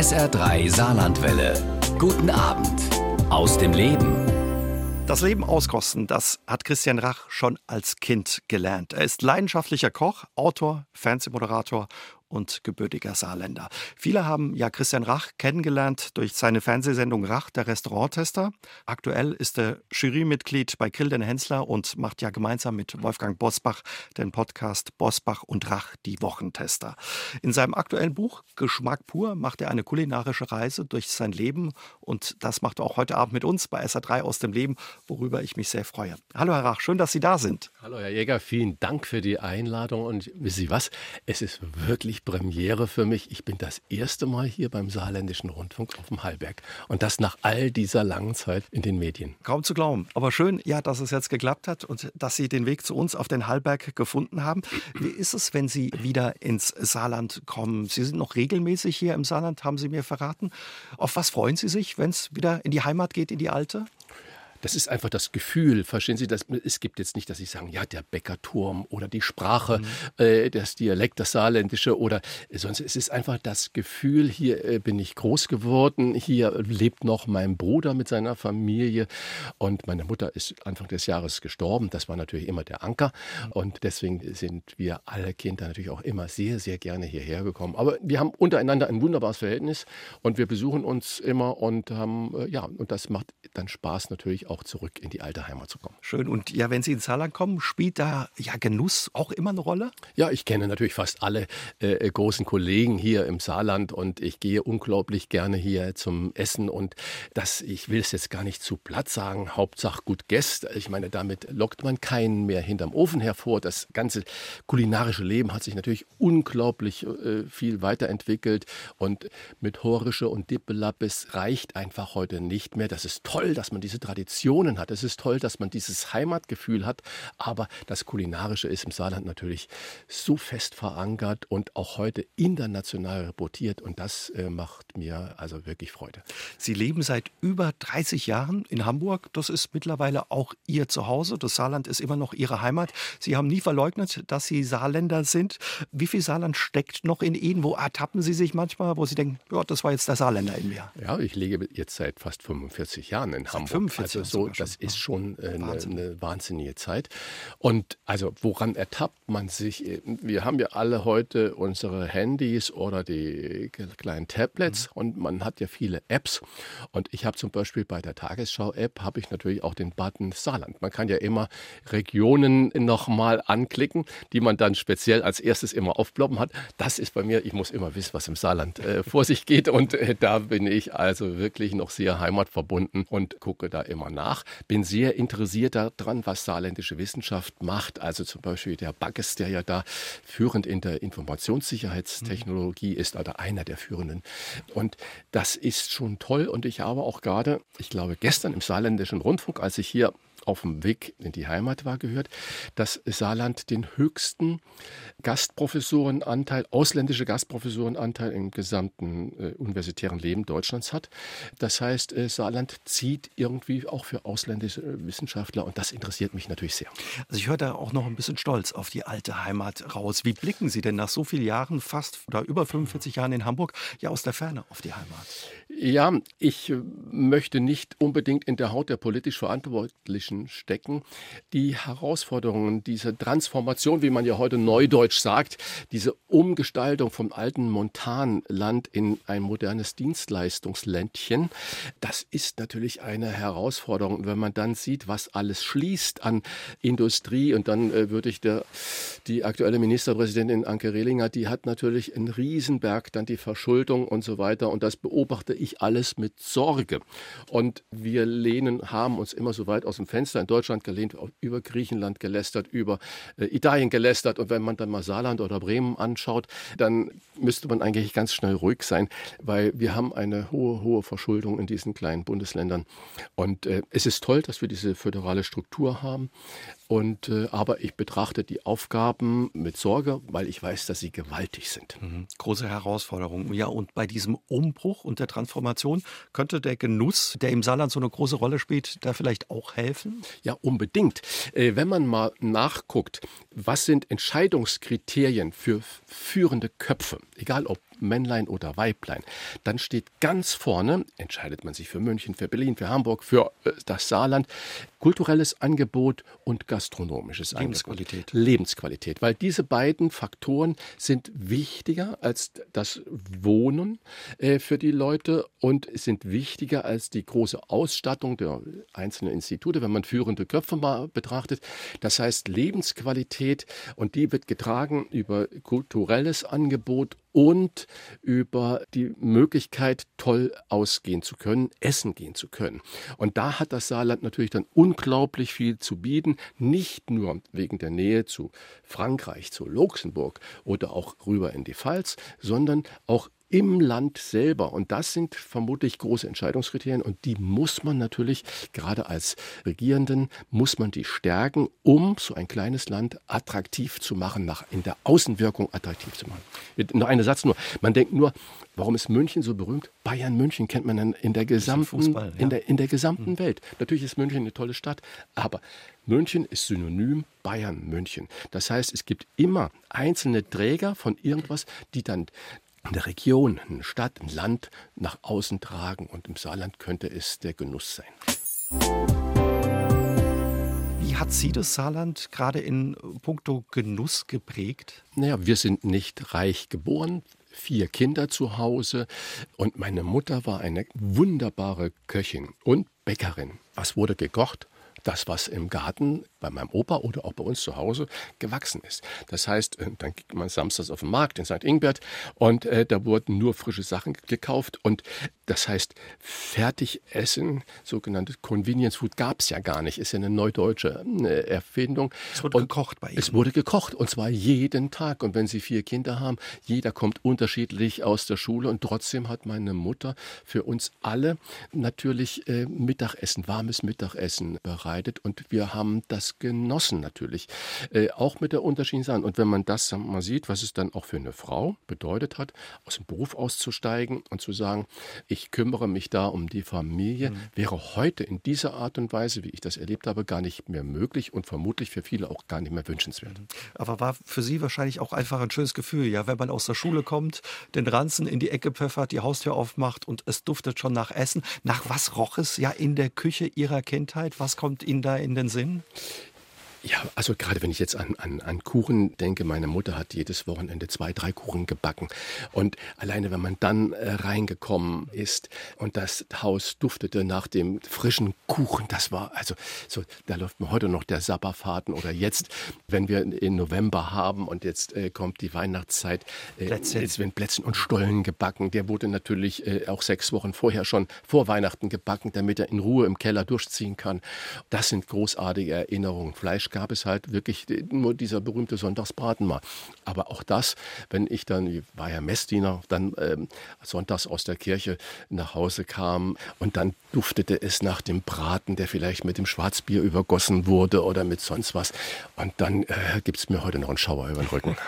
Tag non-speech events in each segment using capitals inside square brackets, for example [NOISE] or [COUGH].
SR3 Saarlandwelle. Guten Abend aus dem Leben. Das Leben auskosten, das hat Christian Rach schon als Kind gelernt. Er ist leidenschaftlicher Koch, Autor, Fernsehmoderator und gebürtiger Saarländer. Viele haben ja Christian Rach kennengelernt durch seine Fernsehsendung Rach, der Restauranttester. Aktuell ist er Jurymitglied bei Grill den Hensler und macht ja gemeinsam mit Wolfgang Bosbach den Podcast Bosbach und Rach, die Wochentester. In seinem aktuellen Buch Geschmack pur macht er eine kulinarische Reise durch sein Leben und das macht er auch heute Abend mit uns bei SA3 aus dem Leben, worüber ich mich sehr freue. Hallo Herr Rach, schön, dass Sie da sind. Hallo Herr Jäger, vielen Dank für die Einladung und wissen Sie was, es ist wirklich wirklich Premiere für mich. Ich bin das erste Mal hier beim Saarländischen Rundfunk auf dem Hallberg. Und das nach all dieser langen Zeit in den Medien. Kaum zu glauben. Aber schön, ja, dass es jetzt geklappt hat und dass Sie den Weg zu uns auf den Hallberg gefunden haben. Wie ist es, wenn Sie wieder ins Saarland kommen? Sie sind noch regelmäßig hier im Saarland, haben Sie mir verraten. Auf was freuen Sie sich, wenn es wieder in die Heimat geht, in die alte? Das ist einfach das Gefühl, verstehen Sie? Das, es gibt jetzt nicht, dass ich sagen, ja, der Bäckerturm oder die Sprache, mhm. äh, das Dialekt, das Saarländische oder sonst. Es ist einfach das Gefühl, hier äh, bin ich groß geworden, hier lebt noch mein Bruder mit seiner Familie und meine Mutter ist Anfang des Jahres gestorben. Das war natürlich immer der Anker mhm. und deswegen sind wir alle Kinder natürlich auch immer sehr, sehr gerne hierher gekommen. Aber wir haben untereinander ein wunderbares Verhältnis und wir besuchen uns immer und haben, äh, ja, und das macht dann Spaß natürlich auch zurück in die alte Heimat zu kommen. Schön. Und ja, wenn Sie ins Saarland kommen, spielt da ja Genuss auch immer eine Rolle? Ja, ich kenne natürlich fast alle äh, großen Kollegen hier im Saarland und ich gehe unglaublich gerne hier zum Essen und das, ich will es jetzt gar nicht zu platt sagen, Hauptsache gut Gäste. Ich meine, damit lockt man keinen mehr hinterm Ofen hervor. Das ganze kulinarische Leben hat sich natürlich unglaublich äh, viel weiterentwickelt und mit Horische und Dippelappes reicht einfach heute nicht mehr. Das ist toll, dass man diese Tradition Traditionen hat. Es ist toll, dass man dieses Heimatgefühl hat, aber das Kulinarische ist im Saarland natürlich so fest verankert und auch heute international reportiert und das äh, macht mir also wirklich Freude. Sie leben seit über 30 Jahren in Hamburg. Das ist mittlerweile auch Ihr Zuhause. Das Saarland ist immer noch Ihre Heimat. Sie haben nie verleugnet, dass Sie Saarländer sind. Wie viel Saarland steckt noch in Ihnen? Wo ertappen Sie sich manchmal, wo Sie denken, ja, das war jetzt der Saarländer in mir? Ja, ich lebe jetzt seit fast 45 Jahren in Hamburg. 45 also so, das ist schon äh, eine, eine, wahnsinnige Zeit. Und also woran ertappt man sich? Wir haben ja alle heute unsere Handys oder die kleinen Tablets mhm. und man hat ja viele Apps. Und ich habe zum Beispiel bei der Tagesschau-App habe ich natürlich auch den Button Saarland. Man kann ja immer Regionen nochmal anklicken, die man dann speziell als erstes immer aufploppen hat. Das ist bei mir, ich muss immer wissen, was im Saarland äh, vor sich geht. Und äh, da bin ich also wirklich noch sehr heimatverbunden und gucke da immer nach bin sehr interessiert daran, was saarländische Wissenschaft macht. Also zum Beispiel der Bagges, der ja da führend in der Informationssicherheitstechnologie ist, oder einer der führenden. Und das ist schon toll. Und ich habe auch gerade, ich glaube, gestern im saarländischen Rundfunk, als ich hier auf dem Weg in die Heimat war, gehört, dass Saarland den höchsten Gastprofessorenanteil, ausländische Gastprofessorenanteil im gesamten äh, universitären Leben Deutschlands hat. Das heißt, äh, Saarland zieht irgendwie auch für ausländische äh, Wissenschaftler und das interessiert mich natürlich sehr. Also ich höre da auch noch ein bisschen stolz auf die alte Heimat raus. Wie blicken Sie denn nach so vielen Jahren, fast oder über 45 Jahren in Hamburg, ja aus der Ferne auf die Heimat? Ja, ich möchte nicht unbedingt in der Haut der politisch Verantwortlichen stecken. Die Herausforderungen, diese Transformation, wie man ja heute neudeutsch sagt, diese Umgestaltung vom alten Montanland in ein modernes Dienstleistungsländchen, das ist natürlich eine Herausforderung. wenn man dann sieht, was alles schließt an Industrie und dann äh, würde ich der, die aktuelle Ministerpräsidentin Anke Rehlinger, die hat natürlich einen Riesenberg, dann die Verschuldung und so weiter und das beobachte ich alles mit Sorge. Und wir lehnen, haben uns immer so weit aus dem Fenster in Deutschland gelehnt, über Griechenland gelästert, über äh, Italien gelästert. Und wenn man dann mal Saarland oder Bremen anschaut, dann müsste man eigentlich ganz schnell ruhig sein, weil wir haben eine hohe, hohe Verschuldung in diesen kleinen Bundesländern. Und äh, es ist toll, dass wir diese föderale Struktur haben. Und, äh, aber ich betrachte die Aufgaben mit Sorge, weil ich weiß, dass sie gewaltig sind. Mhm. Große Herausforderung. Ja, und bei diesem Umbruch und der Transformation könnte der Genuss, der im Saarland so eine große Rolle spielt, da vielleicht auch helfen? Ja, unbedingt. Äh, wenn man mal nachguckt, was sind Entscheidungskriterien für führende Köpfe, egal ob Männlein oder Weiblein, dann steht ganz vorne, entscheidet man sich für München, für Berlin, für Hamburg, für äh, das Saarland, kulturelles Angebot und gastronomisches Lebensqualität. Angebot. Lebensqualität. Weil diese beiden Faktoren sind wichtiger als das Wohnen äh, für die Leute und sind wichtiger als die große Ausstattung der einzelnen Institute, wenn man führende Köpfe mal betrachtet. Das heißt Lebensqualität und die wird getragen über kulturelles Angebot und über die Möglichkeit, toll ausgehen zu können, essen gehen zu können. Und da hat das Saarland natürlich dann unglaublich viel zu bieten, nicht nur wegen der Nähe zu Frankreich, zu Luxemburg oder auch rüber in die Pfalz, sondern auch im Land selber. Und das sind vermutlich große Entscheidungskriterien und die muss man natürlich, gerade als Regierenden, muss man die stärken, um so ein kleines Land attraktiv zu machen, nach, in der Außenwirkung attraktiv zu machen. Noch einen Satz nur. Man denkt nur, warum ist München so berühmt? Bayern München kennt man in, in der gesamten, Fußball, ja. in der, in der gesamten mhm. Welt. Natürlich ist München eine tolle Stadt, aber München ist synonym Bayern München. Das heißt, es gibt immer einzelne Träger von irgendwas, die dann eine Region, eine Stadt, ein Land nach außen tragen. Und im Saarland könnte es der Genuss sein. Wie hat Sie das Saarland gerade in puncto Genuss geprägt? Naja, wir sind nicht reich geboren vier Kinder zu Hause und meine Mutter war eine wunderbare Köchin und Bäckerin. Was wurde gekocht? Das, was im Garten bei meinem Opa oder auch bei uns zu Hause gewachsen ist. Das heißt, äh, dann geht man samstags auf den Markt in St. Ingbert und äh, da wurden nur frische Sachen gekauft und das heißt, Fertigessen, sogenannte Convenience Food, gab es ja gar nicht. Ist ja eine neudeutsche äh, Erfindung. Es wurde und gekocht bei Ihnen. Es wurde gekocht und zwar jeden Tag. Und wenn Sie vier Kinder haben, jeder kommt unterschiedlich aus der Schule und trotzdem hat meine Mutter für uns alle natürlich äh, Mittagessen, warmes Mittagessen bereitet und wir haben das genossen natürlich. Äh, auch mit der unterschiedlichen Sachen. Und wenn man das mal sieht, was es dann auch für eine Frau bedeutet hat, aus dem Beruf auszusteigen und zu sagen, ich ich kümmere mich da um die Familie, mhm. wäre heute in dieser Art und Weise, wie ich das erlebt habe, gar nicht mehr möglich und vermutlich für viele auch gar nicht mehr wünschenswert. Mhm. Aber war für Sie wahrscheinlich auch einfach ein schönes Gefühl, ja, wenn man aus der Schule kommt, den Ranzen in die Ecke pfeffert, die Haustür aufmacht und es duftet schon nach Essen. Nach was roch es ja in der Küche Ihrer Kindheit? Was kommt Ihnen da in den Sinn? Ja, also gerade wenn ich jetzt an, an, an Kuchen denke, meine Mutter hat jedes Wochenende zwei, drei Kuchen gebacken. Und alleine, wenn man dann äh, reingekommen ist und das Haus duftete nach dem frischen Kuchen, das war, also so, da läuft mir heute noch der Sabberfaden oder jetzt, wenn wir in November haben und jetzt äh, kommt die Weihnachtszeit, äh, Plätzchen. jetzt werden Plätzchen und Stollen gebacken. Der wurde natürlich äh, auch sechs Wochen vorher schon vor Weihnachten gebacken, damit er in Ruhe im Keller durchziehen kann. Das sind großartige Erinnerungen. Fleisch gab es halt wirklich nur dieser berühmte Sonntagsbraten mal. Aber auch das, wenn ich dann, ich war ja Messdiener, dann ähm, sonntags aus der Kirche nach Hause kam und dann duftete es nach dem Braten, der vielleicht mit dem Schwarzbier übergossen wurde oder mit sonst was. Und dann äh, gibt es mir heute noch einen Schauer über den Rücken. [LAUGHS]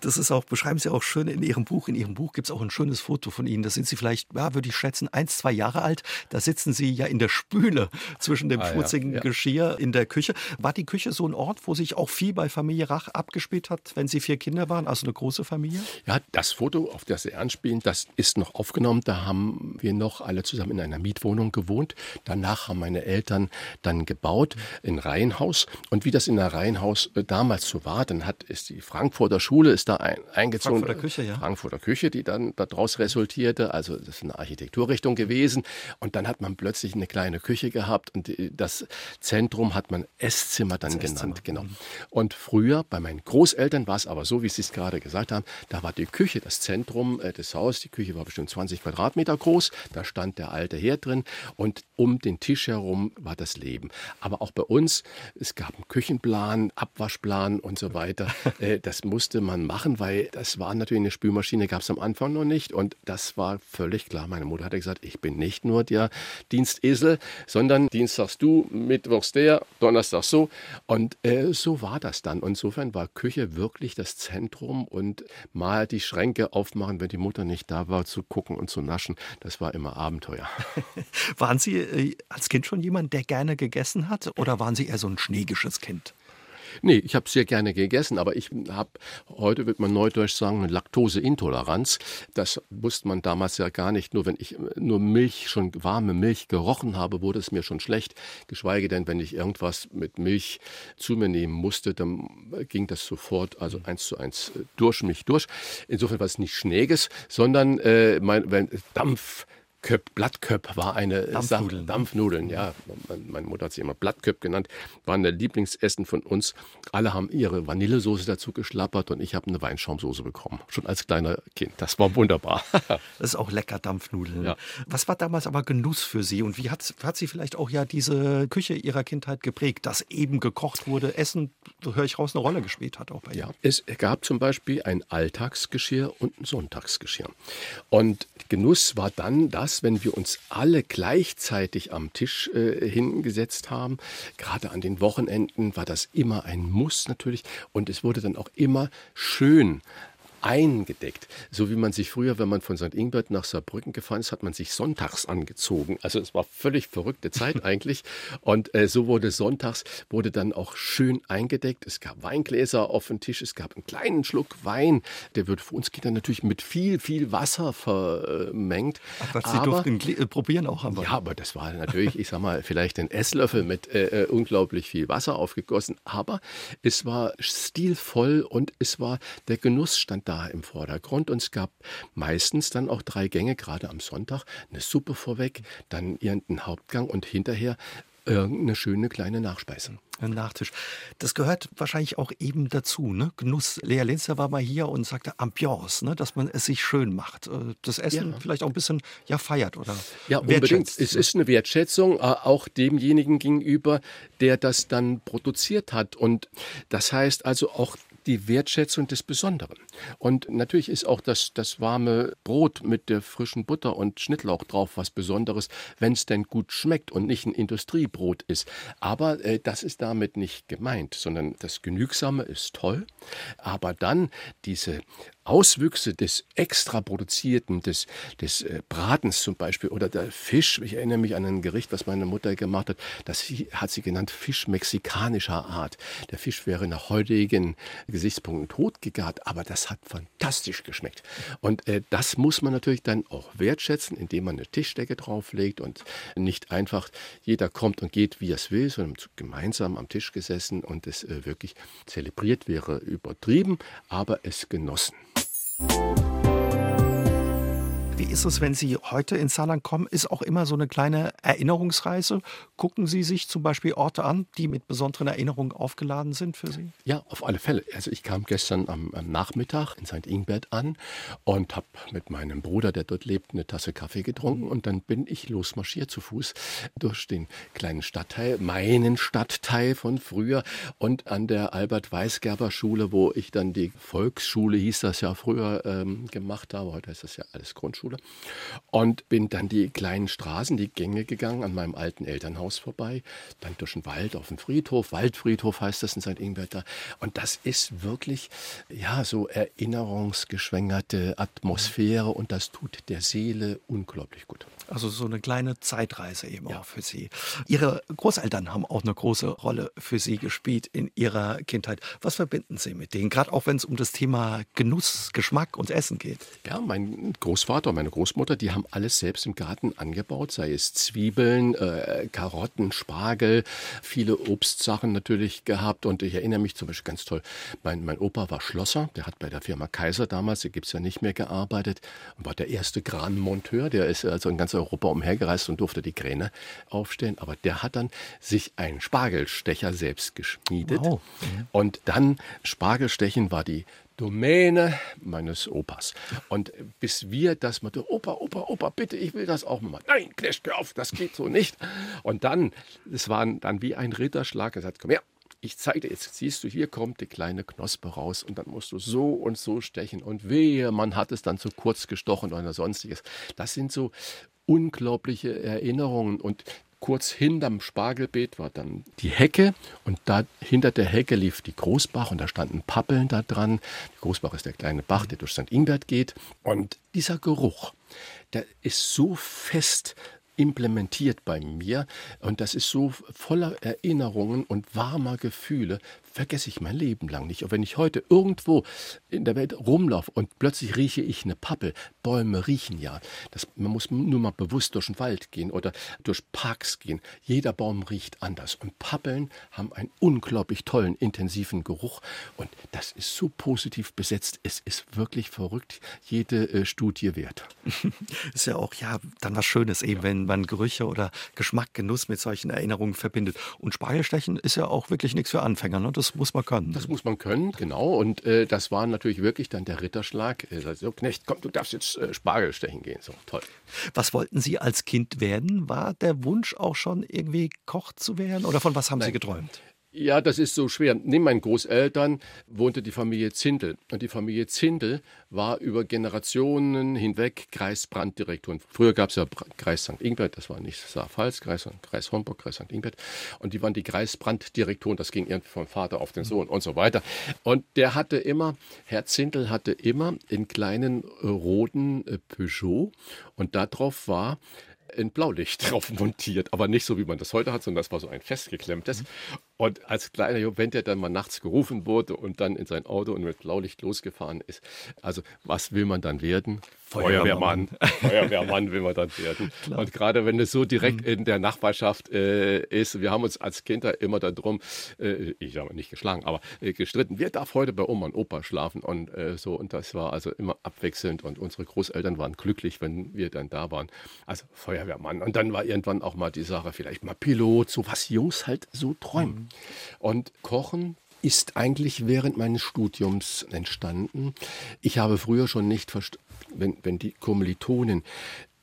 Das ist auch, beschreiben Sie auch schön in Ihrem Buch. In Ihrem Buch gibt es auch ein schönes Foto von Ihnen. Da sind Sie vielleicht, ja, würde ich schätzen, eins, zwei Jahre alt. Da sitzen Sie ja in der Spüle zwischen dem ah, schmutzigen ja, ja. Geschirr in der Küche. War die Küche so ein Ort, wo sich auch viel bei Familie Rach abgespielt hat, wenn Sie vier Kinder waren, also eine große Familie? Ja, das Foto, auf das Sie anspielen, das ist noch aufgenommen. Da haben wir noch alle zusammen in einer Mietwohnung gewohnt. Danach haben meine Eltern dann gebaut, ein Reihenhaus. Und wie das in der Reihenhaus äh, damals so war, dann hat ist die Frankfurter Schule ist da ein, eingezogen. Frankfurter Küche, ja. Frankfurter Küche, die dann daraus resultierte. Also das ist eine Architekturrichtung gewesen. Und dann hat man plötzlich eine kleine Küche gehabt und das Zentrum hat man Esszimmer dann das genannt. Esszimmer. Genau. Mhm. Und früher bei meinen Großeltern war es aber so, wie Sie es gerade gesagt haben, da war die Küche das Zentrum äh, des Hauses. Die Küche war bestimmt 20 Quadratmeter groß. Da stand der alte Herd drin und um den Tisch herum war das Leben. Aber auch bei uns, es gab einen Küchenplan, Abwaschplan und so weiter. [LAUGHS] Äh, das musste man machen, weil das war natürlich eine Spülmaschine, gab es am Anfang noch nicht. Und das war völlig klar. Meine Mutter hatte gesagt, ich bin nicht nur der Dienstesel, sondern Dienstags du, Mittwochs der, Donnerstags so. Und äh, so war das dann. Und insofern war Küche wirklich das Zentrum und mal die Schränke aufmachen, wenn die Mutter nicht da war, zu gucken und zu naschen. Das war immer Abenteuer. [LAUGHS] Waren Sie äh, als Kind schon jemand, der gerne gegessen hat oder waren Sie eher so ein schneegisches Kind? Nee, ich habe sehr gerne gegessen, aber ich habe, heute wird man neudeutsch sagen, eine Laktoseintoleranz. Das wusste man damals ja gar nicht. Nur wenn ich nur Milch, schon warme Milch gerochen habe, wurde es mir schon schlecht. Geschweige denn, wenn ich irgendwas mit Milch zu mir nehmen musste, dann ging das sofort, also eins zu eins durch mich durch. Insofern war es nicht Schnäges, sondern äh, mein, wenn, Dampf Köp, Blattköp war eine Dampfnudeln. Sache, Dampfnudeln, ja. Meine Mutter hat sie immer Blattköp genannt, waren der Lieblingsessen von uns. Alle haben ihre Vanillesoße dazu geschlappert und ich habe eine Weinschaumsoße bekommen, schon als kleiner Kind. Das war wunderbar. [LAUGHS] das ist auch lecker, Dampfnudeln. Ja. Was war damals aber Genuss für Sie und wie hat, hat Sie vielleicht auch ja diese Küche Ihrer Kindheit geprägt, dass eben gekocht wurde, Essen, so höre ich raus, eine Rolle gespielt hat auch bei Ihnen? Ja, es gab zum Beispiel ein Alltagsgeschirr und ein Sonntagsgeschirr. Und Genuss war dann das, das, wenn wir uns alle gleichzeitig am Tisch äh, hingesetzt haben. Gerade an den Wochenenden war das immer ein Muss natürlich und es wurde dann auch immer schön eingedeckt. So wie man sich früher, wenn man von St. Ingbert nach Saarbrücken gefahren ist, hat man sich sonntags angezogen. Also es war völlig verrückte Zeit [LAUGHS] eigentlich. Und äh, so wurde sonntags, wurde dann auch schön eingedeckt. Es gab Weingläser auf dem Tisch, es gab einen kleinen Schluck Wein. Der wird für uns Kinder natürlich mit viel, viel Wasser vermengt. Aber Sie aber, durften äh, probieren auch Wein. Ja, aber das war natürlich, ich sag mal, vielleicht ein Esslöffel mit äh, äh, unglaublich viel Wasser aufgegossen. Aber es war stilvoll und es war, der Genuss stand da da im Vordergrund. Und es gab meistens dann auch drei Gänge, gerade am Sonntag, eine Suppe vorweg, dann irgendein Hauptgang und hinterher irgendeine schöne kleine Nachspeise. Ein Nachtisch. Das gehört wahrscheinlich auch eben dazu. Ne? Genuss. Lea Linzer war mal hier und sagte Ambiance, ne? dass man es sich schön macht. Äh, das Essen ja. vielleicht auch ein bisschen ja, feiert oder Ja, unbedingt. Es ist eine Wertschätzung äh, auch demjenigen gegenüber, der das dann produziert hat. Und das heißt also auch die Wertschätzung des Besonderen. Und natürlich ist auch das, das warme Brot mit der frischen Butter und Schnittlauch drauf was Besonderes, wenn es denn gut schmeckt und nicht ein Industriebrot ist. Aber äh, das ist damit nicht gemeint, sondern das Genügsame ist toll. Aber dann diese Auswüchse des extra produzierten, des, des äh, Bratens zum Beispiel oder der Fisch. Ich erinnere mich an ein Gericht, was meine Mutter gemacht hat. Das hat sie genannt Fisch mexikanischer Art. Der Fisch wäre nach heutigen Gesichtspunkten totgegart, aber das hat fantastisch geschmeckt. Und äh, das muss man natürlich dann auch wertschätzen, indem man eine Tischdecke drauflegt und nicht einfach jeder kommt und geht, wie er es will, sondern gemeinsam am Tisch gesessen und es äh, wirklich zelebriert wäre übertrieben, aber es genossen. you Wie ist es, wenn Sie heute ins Saarland kommen? Ist auch immer so eine kleine Erinnerungsreise. Gucken Sie sich zum Beispiel Orte an, die mit besonderen Erinnerungen aufgeladen sind für Sie? Ja, auf alle Fälle. Also ich kam gestern am, am Nachmittag in St. Ingbert an und habe mit meinem Bruder, der dort lebt, eine Tasse Kaffee getrunken und dann bin ich losmarschiert zu Fuß durch den kleinen Stadtteil, meinen Stadtteil von früher und an der Albert-Weisgerber-Schule, wo ich dann die Volksschule, hieß das ja früher, ähm, gemacht habe. Heute ist das ja alles Grundschule. Schule. Und bin dann die kleinen Straßen, die Gänge gegangen, an meinem alten Elternhaus vorbei, dann durch den Wald auf den Friedhof, Waldfriedhof heißt das in St. Ingbert Und das ist wirklich, ja, so erinnerungsgeschwängerte Atmosphäre und das tut der Seele unglaublich gut. Also so eine kleine Zeitreise eben ja. auch für Sie. Ihre Großeltern haben auch eine große Rolle für Sie gespielt in Ihrer Kindheit. Was verbinden Sie mit denen, gerade auch wenn es um das Thema Genuss, Geschmack und Essen geht? Ja, mein Großvater, meine Großmutter, die haben alles selbst im Garten angebaut, sei es Zwiebeln, äh, Karotten, Spargel, viele Obstsachen natürlich gehabt. Und ich erinnere mich zum Beispiel ganz toll, mein, mein Opa war Schlosser, der hat bei der Firma Kaiser damals, die gibt es ja nicht mehr, gearbeitet und war der erste Kranmonteur, der ist also ein ganzer Europa umhergereist und durfte die Kräne aufstellen. Aber der hat dann sich einen Spargelstecher selbst geschmiedet. Wow. Mhm. Und dann Spargelstechen war die Domäne meines Opas. Und bis wir das mal, Opa, Opa, Opa, bitte, ich will das auch mal. Nein, Knecht, hör auf, das geht so nicht. Und dann, es war dann wie ein Ritterschlag, er sagt, komm her, ich zeige dir, jetzt siehst du, hier kommt die kleine Knospe raus und dann musst du so und so stechen und wehe, man hat es dann zu kurz gestochen oder sonstiges. Das sind so unglaubliche Erinnerungen und kurz hinterm Spargelbeet war dann die Hecke und da hinter der Hecke lief die Großbach und da standen Pappeln da dran. Die Großbach ist der kleine Bach, der durch St. Ingbert geht und dieser Geruch, der ist so fest implementiert bei mir. Und das ist so voller Erinnerungen und warmer Gefühle, vergesse ich mein Leben lang nicht. Und wenn ich heute irgendwo in der Welt rumlaufe und plötzlich rieche ich eine Pappel, Bäume riechen ja. Das, man muss nur mal bewusst durch den Wald gehen oder durch Parks gehen. Jeder Baum riecht anders. Und Pappeln haben einen unglaublich tollen, intensiven Geruch. Und das ist so positiv besetzt. Es ist wirklich verrückt. Jede äh, Studie wert. [LAUGHS] ist ja auch ja dann was Schönes, eben ja. wenn man Gerüche oder Geschmack, Genuss mit solchen Erinnerungen verbindet. Und Spargelstechen ist ja auch wirklich nichts für Anfänger. Ne? Das muss man können. Das muss man können, genau. Und äh, das war natürlich wirklich dann der Ritterschlag. Äh, so, Knecht, komm, du darfst jetzt äh, Spargel stechen gehen. So, toll. Was wollten Sie als Kind werden? War der Wunsch auch schon irgendwie Koch zu werden? Oder von was haben Nein. Sie geträumt? Ja, das ist so schwer. Neben meinen Großeltern wohnte die Familie Zindel. Und die Familie Zindel war über Generationen hinweg Kreisbranddirektorin. Früher gab es ja Kreis St. Ingbert, das war nicht Saarpfalz, Kreis, Kreis Homburg, Kreis St. Ingbert. Und die waren die Kreisbranddirektoren, das ging irgendwie vom Vater auf den Sohn und so weiter. Und der hatte immer, Herr Zindel hatte immer in kleinen roten äh, Peugeot und darauf war ein Blaulicht [LAUGHS] drauf montiert, aber nicht so, wie man das heute hat, sondern das war so ein festgeklemmtes. Mhm. Und als kleiner Junge, wenn der dann mal nachts gerufen wurde und dann in sein Auto und mit Blaulicht losgefahren ist, also was will man dann werden? Feuerwehrmann. Feuerwehrmann [LAUGHS] will man dann werden. Klar. Und gerade wenn es so direkt mhm. in der Nachbarschaft äh, ist, wir haben uns als Kinder immer darum, äh, ich habe nicht geschlagen, aber äh, gestritten, wer darf heute bei Oma und Opa schlafen und äh, so. Und das war also immer abwechselnd und unsere Großeltern waren glücklich, wenn wir dann da waren. Also Feuerwehrmann. Und dann war irgendwann auch mal die Sache, vielleicht mal Pilot, so was Jungs halt so träumen. Und Kochen ist eigentlich während meines Studiums entstanden. Ich habe früher schon nicht verstanden, wenn, wenn die Kommilitonen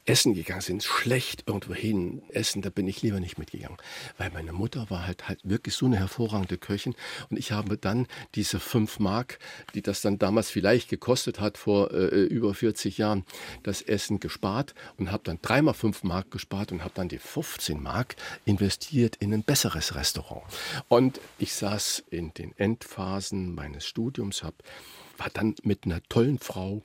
essen gegangen sind, schlecht irgendwo hin essen, da bin ich lieber nicht mitgegangen. Weil meine Mutter war halt, halt wirklich so eine hervorragende Köchin und ich habe dann diese fünf Mark, die das dann damals vielleicht gekostet hat, vor äh, über 40 Jahren, das Essen gespart und habe dann dreimal fünf Mark gespart und habe dann die 15 Mark investiert in ein besseres Restaurant. Und ich saß in den Endphasen meines Studiums, hab, war dann mit einer tollen Frau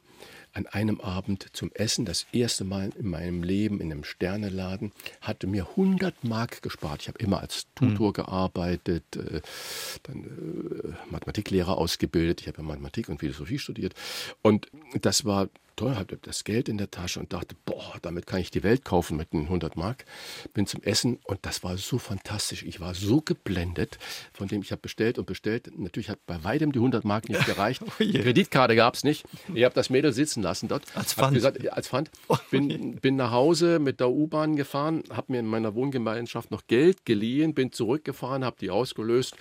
an einem Abend zum Essen, das erste Mal in meinem Leben in einem Sterneladen, hatte mir 100 Mark gespart. Ich habe immer als Tutor mhm. gearbeitet, äh, dann äh, Mathematiklehrer ausgebildet. Ich habe ja Mathematik und Philosophie studiert. Und das war toll, hatte das Geld in der Tasche und dachte, boah, damit kann ich die Welt kaufen mit den 100 Mark. Bin zum Essen und das war so fantastisch. Ich war so geblendet, von dem ich habe bestellt und bestellt. Natürlich hat bei weitem die 100 Mark nicht [LAUGHS] gereicht. oh Kreditkarte gab es nicht. Ich habe das Mädel sitzen lassen dort. Als Pfand? Gesagt, als Pfand. Oh bin, bin nach Hause mit der U-Bahn gefahren, habe mir in meiner Wohngemeinschaft noch Geld geliehen, bin zurückgefahren, habe die ausgelöst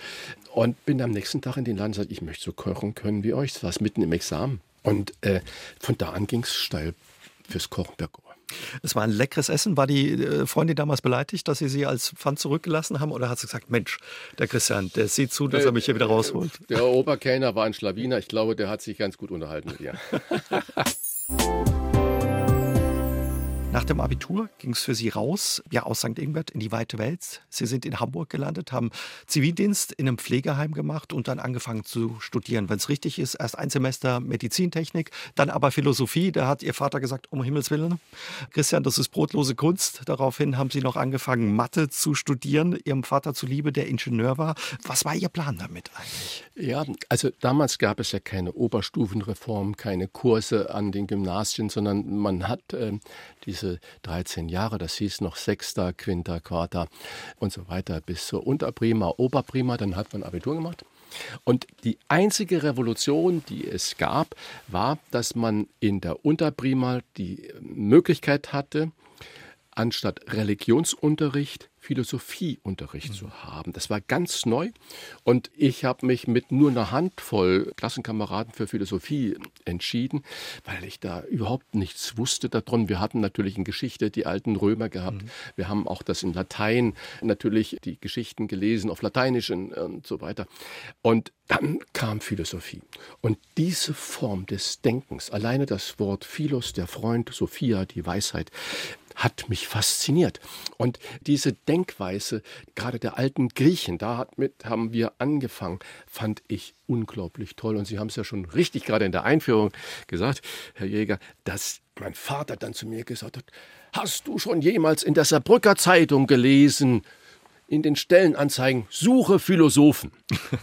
und bin am nächsten Tag in den Land und gesagt, ich möchte so kochen können wie euch. Das war mitten im Examen. Und äh, von da an ging es steil fürs Kochen bergauf. Es war ein leckeres Essen. War die äh, Freundin damals beleidigt, dass Sie sie als Pfand zurückgelassen haben? Oder hat sie gesagt, Mensch, der Christian, der sieht zu, dass er mich hier wieder rausholt? Der Oberkellner war ein Schlawiner. Ich glaube, der hat sich ganz gut unterhalten mit ihr. [LAUGHS] Nach dem Abitur ging es für Sie raus, ja aus St. Ingbert in die weite Welt. Sie sind in Hamburg gelandet, haben Zivildienst in einem Pflegeheim gemacht und dann angefangen zu studieren. Wenn es richtig ist, erst ein Semester Medizintechnik, dann aber Philosophie. Da hat Ihr Vater gesagt, um Himmels Willen, Christian, das ist brotlose Kunst. Daraufhin haben Sie noch angefangen, Mathe zu studieren, Ihrem Vater zuliebe, der Ingenieur war. Was war Ihr Plan damit eigentlich? Ja, also damals gab es ja keine Oberstufenreform, keine Kurse an den Gymnasien, sondern man hat äh, diese 13 Jahre, das hieß noch Sechster, Quinter, Quarter und so weiter bis zur Unterprima, Oberprima, dann hat man Abitur gemacht. Und die einzige Revolution, die es gab, war, dass man in der Unterprima die Möglichkeit hatte, anstatt Religionsunterricht Philosophieunterricht mhm. zu haben. Das war ganz neu und ich habe mich mit nur einer Handvoll Klassenkameraden für Philosophie entschieden, weil ich da überhaupt nichts wusste darum. Wir hatten natürlich in Geschichte die alten Römer gehabt. Mhm. Wir haben auch das in Latein natürlich die Geschichten gelesen, auf Lateinisch und so weiter. Und dann kam Philosophie. Und diese Form des Denkens, alleine das Wort Philos, der Freund, Sophia, die Weisheit, hat mich fasziniert. Und diese Denkweise, gerade der alten Griechen, damit haben wir angefangen, fand ich unglaublich toll. Und Sie haben es ja schon richtig gerade in der Einführung gesagt, Herr Jäger, dass mein Vater dann zu mir gesagt hat, hast du schon jemals in der Saarbrücker Zeitung gelesen, in den Stellenanzeigen, suche Philosophen.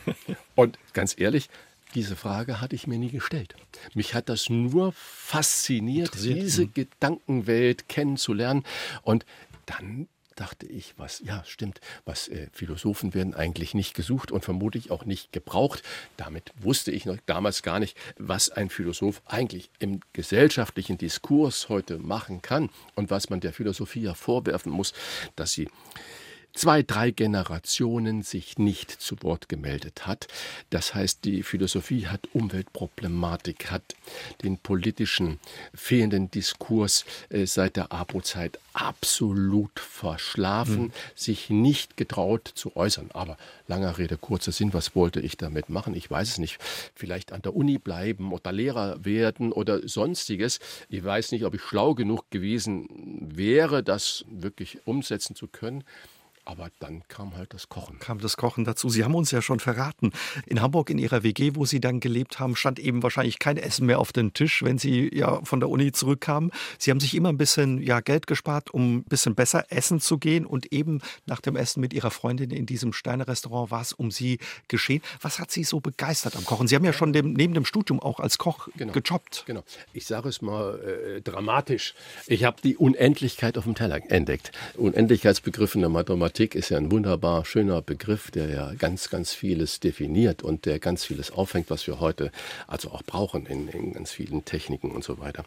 [LAUGHS] Und ganz ehrlich, diese Frage hatte ich mir nie gestellt. Mich hat das nur fasziniert, diese mhm. Gedankenwelt kennenzulernen. Und dann dachte ich, was, ja, stimmt, was äh, Philosophen werden eigentlich nicht gesucht und vermutlich auch nicht gebraucht. Damit wusste ich noch damals gar nicht, was ein Philosoph eigentlich im gesellschaftlichen Diskurs heute machen kann und was man der Philosophie ja vorwerfen muss, dass sie zwei, drei Generationen sich nicht zu Wort gemeldet hat. Das heißt, die Philosophie hat Umweltproblematik, hat den politischen fehlenden Diskurs äh, seit der APO-Zeit absolut verschlafen, mhm. sich nicht getraut zu äußern. Aber langer Rede, kurzer Sinn, was wollte ich damit machen? Ich weiß es nicht. Vielleicht an der Uni bleiben oder Lehrer werden oder sonstiges. Ich weiß nicht, ob ich schlau genug gewesen wäre, das wirklich umsetzen zu können. Aber dann kam halt das Kochen. Kam das Kochen dazu. Sie haben uns ja schon verraten, in Hamburg in Ihrer WG, wo Sie dann gelebt haben, stand eben wahrscheinlich kein Essen mehr auf dem Tisch, wenn Sie ja von der Uni zurückkamen. Sie haben sich immer ein bisschen ja, Geld gespart, um ein bisschen besser essen zu gehen. Und eben nach dem Essen mit Ihrer Freundin in diesem Steine-Restaurant war es um Sie geschehen. Was hat Sie so begeistert am Kochen? Sie haben ja schon dem, neben dem Studium auch als Koch genau, gejobbt. Genau. Ich sage es mal äh, dramatisch. Ich habe die Unendlichkeit auf dem Teller entdeckt. Unendlichkeitsbegriff in der Mathematik Mathematik ist ja ein wunderbar schöner Begriff, der ja ganz, ganz vieles definiert und der ganz vieles aufhängt, was wir heute also auch brauchen in, in ganz vielen Techniken und so weiter.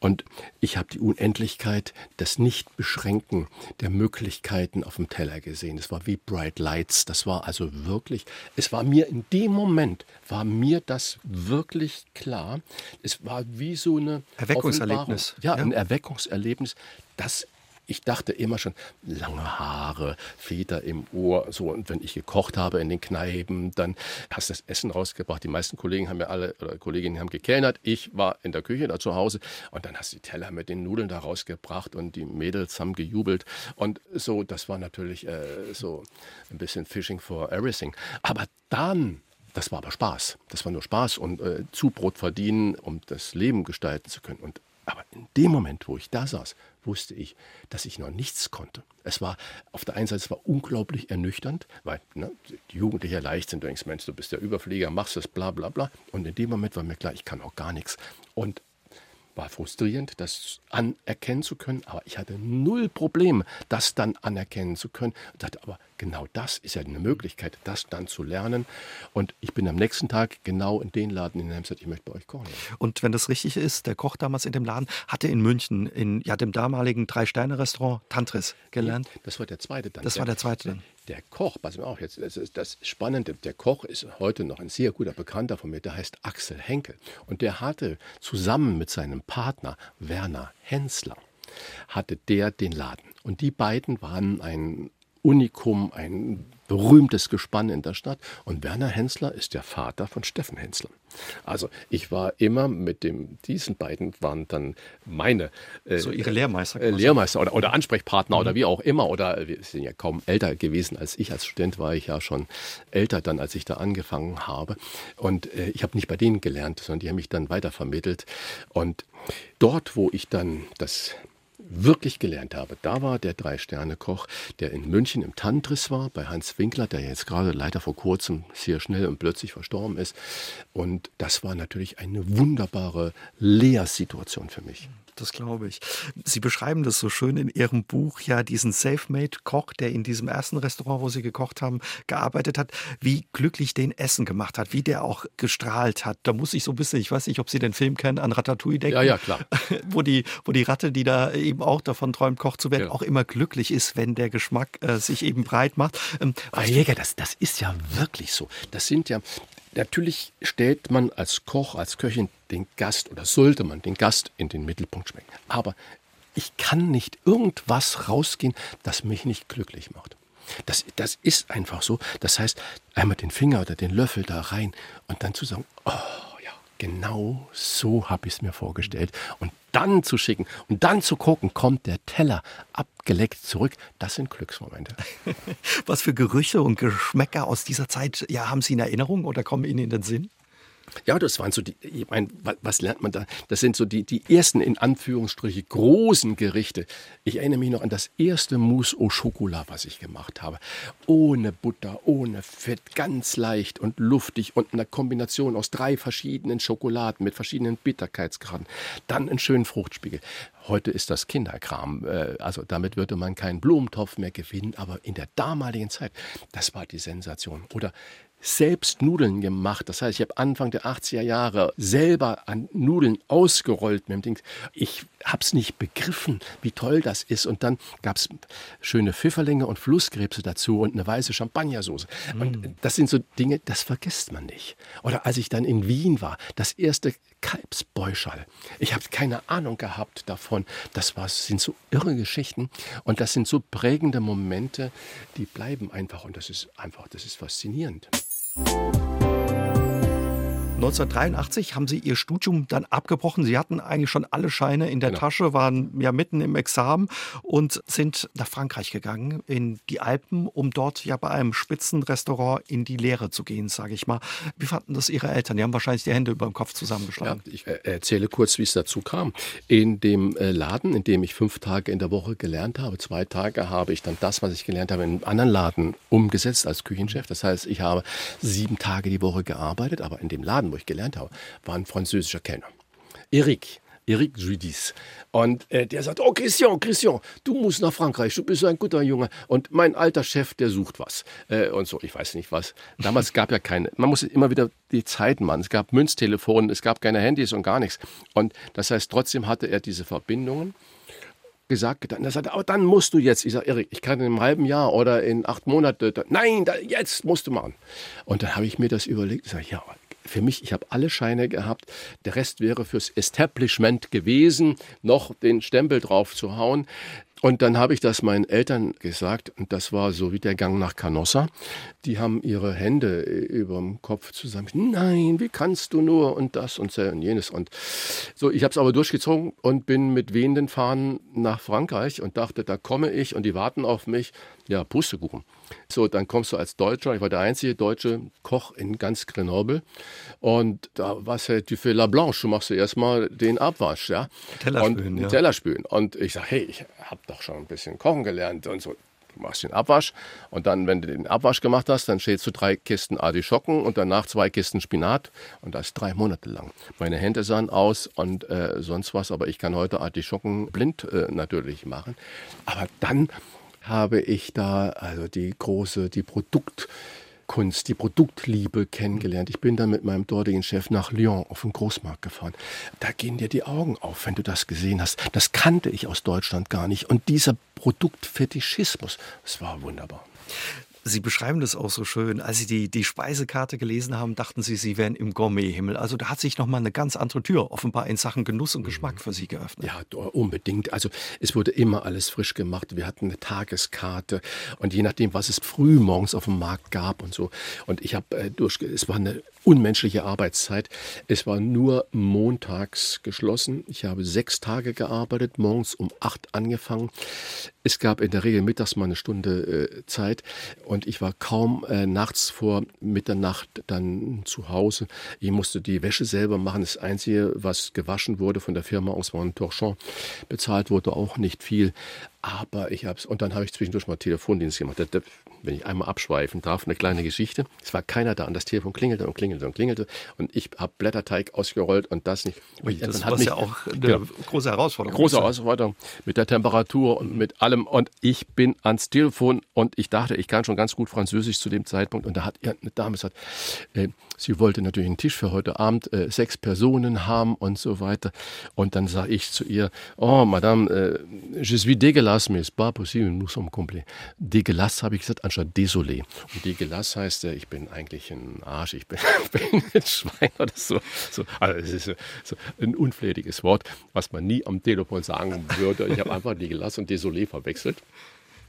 Und ich habe die Unendlichkeit, das Nichtbeschränken der Möglichkeiten auf dem Teller gesehen. Es war wie Bright Lights. Das war also wirklich, es war mir in dem Moment, war mir das wirklich klar. Es war wie so eine Erweckungserlebnis. Ja, ja, ein Erweckungserlebnis, das ich dachte immer schon, lange Haare, Feder im Ohr, so. Und wenn ich gekocht habe in den Kneipen, dann hast du das Essen rausgebracht. Die meisten Kollegen haben ja alle, oder Kolleginnen haben gekellnert. Ich war in der Küche da zu Hause und dann hast du die Teller mit den Nudeln da rausgebracht und die Mädels haben gejubelt. Und so, das war natürlich äh, so ein bisschen Fishing for Everything. Aber dann das war aber Spaß. Das war nur Spaß und äh, Zubrot verdienen, um das Leben gestalten zu können. Und aber in dem Moment, wo ich da saß, wusste ich, dass ich noch nichts konnte. Es war auf der einen Seite es war unglaublich ernüchternd, weil ne, die Jugendlichen leicht sind, du denkst, Mensch, du bist der Überflieger, machst es, bla bla bla. Und in dem Moment war mir klar, ich kann auch gar nichts. Und war frustrierend, das anerkennen zu können, aber ich hatte null Problem, das dann anerkennen zu können. Und dachte, aber genau das ist ja eine Möglichkeit, das dann zu lernen. Und ich bin am nächsten Tag genau in den Laden in gesagt, ich möchte bei euch kochen. Und wenn das richtig ist, der Koch damals in dem Laden hatte in München, in ja, dem damaligen Drei-Sterne-Restaurant Tantris gelernt. Das war der zweite dann. Das war der zweite dann. Der Koch, pass mal auf, jetzt, das ist das Spannende, der Koch ist heute noch ein sehr guter Bekannter von mir, der heißt Axel Henkel. Und der hatte zusammen mit seinem Partner Werner Hensler, hatte der den Laden. Und die beiden waren ein Unikum, ein berühmtes Gespann in der Stadt. Und Werner Hensler ist der Vater von Steffen Hensler. Also ich war immer mit dem, diesen beiden waren dann meine äh, so ihre Lehrmeister, äh, Lehrmeister oder, oder Ansprechpartner mhm. oder wie auch immer. Oder wir sind ja kaum älter gewesen als ich. Als Student war ich ja schon älter dann, als ich da angefangen habe. Und äh, ich habe nicht bei denen gelernt, sondern die haben mich dann weitervermittelt. Und dort, wo ich dann das wirklich gelernt habe, da war der Drei-Sterne-Koch, der in München im Tantris war, bei Hans Winkler, der jetzt gerade leider vor kurzem sehr schnell und plötzlich verstorben ist. Und das war natürlich eine wunderbare Lehrsituation für mich das glaube ich. Sie beschreiben das so schön in Ihrem Buch, ja, diesen Selfmade-Koch, der in diesem ersten Restaurant, wo Sie gekocht haben, gearbeitet hat, wie glücklich den Essen gemacht hat, wie der auch gestrahlt hat. Da muss ich so ein bisschen, ich weiß nicht, ob Sie den Film kennen, an Ratatouille denken. Ja, ja, klar. [LAUGHS] Wo die, wo die Ratte, die da eben auch davon träumt, Koch zu werden, ja. auch immer glücklich ist, wenn der Geschmack äh, sich eben breit macht. Ähm, Aber Jäger, das, das ist ja wirklich so. Das sind ja, Natürlich stellt man als Koch, als Köchin den Gast oder sollte man den Gast in den Mittelpunkt schmecken. Aber ich kann nicht irgendwas rausgehen, das mich nicht glücklich macht. Das, das ist einfach so. Das heißt, einmal den Finger oder den Löffel da rein und dann zu sagen, oh ja, genau so habe ich es mir vorgestellt. Und dann zu schicken und dann zu gucken, kommt der Teller abgeleckt zurück. Das sind Glücksmomente. [LAUGHS] Was für Gerüche und Geschmäcker aus dieser Zeit ja, haben Sie in Erinnerung oder kommen Ihnen in den Sinn? Ja, das waren so die, ich meine, was lernt man da? Das sind so die, die ersten, in Anführungsstriche, großen Gerichte. Ich erinnere mich noch an das erste Mousse au Chocolat, was ich gemacht habe. Ohne Butter, ohne Fett, ganz leicht und luftig und eine Kombination aus drei verschiedenen Schokoladen mit verschiedenen Bitterkeitsgraden. Dann einen schönen Fruchtspiegel. Heute ist das Kinderkram. Äh, also damit würde man keinen Blumentopf mehr gewinnen, aber in der damaligen Zeit, das war die Sensation. Oder selbst Nudeln gemacht. Das heißt, ich habe Anfang der 80er Jahre selber an Nudeln ausgerollt mit dem Ding. Ich habe es nicht begriffen, wie toll das ist. Und dann gab es schöne Pfifferlinge und Flusskrebse dazu und eine weiße Champagnersoße. Mm. Und das sind so Dinge, das vergisst man nicht. Oder als ich dann in Wien war, das erste Kalbsbäuschal. Ich habe keine Ahnung gehabt davon. Das war, sind so irre Geschichten und das sind so prägende Momente, die bleiben einfach und das ist einfach, das ist faszinierend. 1983 haben Sie Ihr Studium dann abgebrochen. Sie hatten eigentlich schon alle Scheine in der genau. Tasche, waren ja mitten im Examen und sind nach Frankreich gegangen, in die Alpen, um dort ja bei einem Spitzenrestaurant in die Lehre zu gehen, sage ich mal. Wie fanden das Ihre Eltern? Die haben wahrscheinlich die Hände über dem Kopf zusammengeschlagen. Ja, ich äh, erzähle kurz, wie es dazu kam. In dem äh, Laden, in dem ich fünf Tage in der Woche gelernt habe, zwei Tage habe ich dann das, was ich gelernt habe, in einem anderen Laden umgesetzt als Küchenchef. Das heißt, ich habe sieben Tage die Woche gearbeitet, aber in dem Laden Laden, wo ich gelernt habe, war ein französischer Kellner. Eric, Eric Judis. Und äh, der sagt, oh Christian, Christian, du musst nach Frankreich, du bist ein guter Junge. Und mein alter Chef, der sucht was. Äh, und so, ich weiß nicht was. Damals gab ja keine, man muss immer wieder die Zeiten machen. Es gab Münztelefone, es gab keine Handys und gar nichts. Und das heißt, trotzdem hatte er diese Verbindungen gesagt, getan. Er sagte, aber dann musst du jetzt. Ich sage, Erik, ich kann in einem halben Jahr oder in acht Monaten. Nein, da, jetzt musst du machen. Und dann habe ich mir das überlegt. Ich sage, ja, für mich, ich habe alle Scheine gehabt. Der Rest wäre fürs Establishment gewesen, noch den Stempel drauf zu hauen. Und dann habe ich das meinen Eltern gesagt und das war so wie der Gang nach Canossa. Die haben ihre Hände über dem Kopf zusammen. Nein, wie kannst du nur und das und und jenes und so. Ich habe es aber durchgezogen und bin mit wehenden Fahnen nach Frankreich und dachte, da komme ich und die warten auf mich. Ja, Pustekuchen. So, dann kommst du als Deutscher, ich war der einzige deutsche Koch in ganz Grenoble und da war es halt, du fais la blanche, du machst erstmal den Abwasch, ja. Tellerspülen, und, ja. Tellerspülen. Und ich sage, hey, ich habe doch schon ein bisschen kochen gelernt und so. Du machst den Abwasch und dann, wenn du den Abwasch gemacht hast, dann stellst du drei Kisten Artischocken und danach zwei Kisten Spinat und das drei Monate lang. Meine Hände sahen aus und äh, sonst was, aber ich kann heute Artischocken blind äh, natürlich machen. Aber dann habe ich da also die große, die Produktkunst, die Produktliebe kennengelernt. Ich bin dann mit meinem dortigen Chef nach Lyon auf den Großmarkt gefahren. Da gehen dir die Augen auf, wenn du das gesehen hast. Das kannte ich aus Deutschland gar nicht. Und dieser Produktfetischismus, das war wunderbar. Sie beschreiben das auch so schön. Als Sie die, die Speisekarte gelesen haben, dachten Sie, Sie wären im Gourmet-Himmel. Also da hat sich nochmal eine ganz andere Tür offenbar in Sachen Genuss und Geschmack für Sie geöffnet. Ja, unbedingt. Also es wurde immer alles frisch gemacht. Wir hatten eine Tageskarte und je nachdem, was es früh morgens auf dem Markt gab und so. Und ich habe äh, durch, es war eine unmenschliche Arbeitszeit. Es war nur montags geschlossen. Ich habe sechs Tage gearbeitet, morgens um acht angefangen. Es gab in der Regel mittags mal eine Stunde äh, Zeit und ich war kaum äh, nachts vor Mitternacht dann zu Hause. Ich musste die Wäsche selber machen. Das Einzige, was gewaschen wurde von der Firma aus Torchon. Bezahlt wurde auch nicht viel. Aber ich habe es, und dann habe ich zwischendurch mal Telefondienst gemacht. Wenn ich einmal abschweifen darf, eine kleine Geschichte. Es war keiner da und das Telefon klingelte und klingelte und klingelte. Und ich habe Blätterteig ausgerollt und das nicht. Und das mich, ja auch eine ja, große Herausforderung. Große Herausforderung mit der Temperatur und mit allem. Und ich bin ans Telefon und ich dachte, ich kann schon ganz gut Französisch zu dem Zeitpunkt. Und da hat eine Dame gesagt, äh, sie wollte natürlich einen Tisch für heute Abend, äh, sechs Personen haben und so weiter. Und dann sage ich zu ihr, oh, Madame, äh, je suis dégueulasse mais c'est pas possible, nous sommes complets. Dégueulasse habe ich gesagt, anstatt désolé. Und dégueulasse heißt, äh, ich bin eigentlich ein Arsch, ich bin, [LAUGHS] bin ein Schwein oder so. so. Also es ist so ein unflätiges Wort, was man nie am Telefon sagen würde. Ich habe einfach dégueulasse und désolé verwechselt.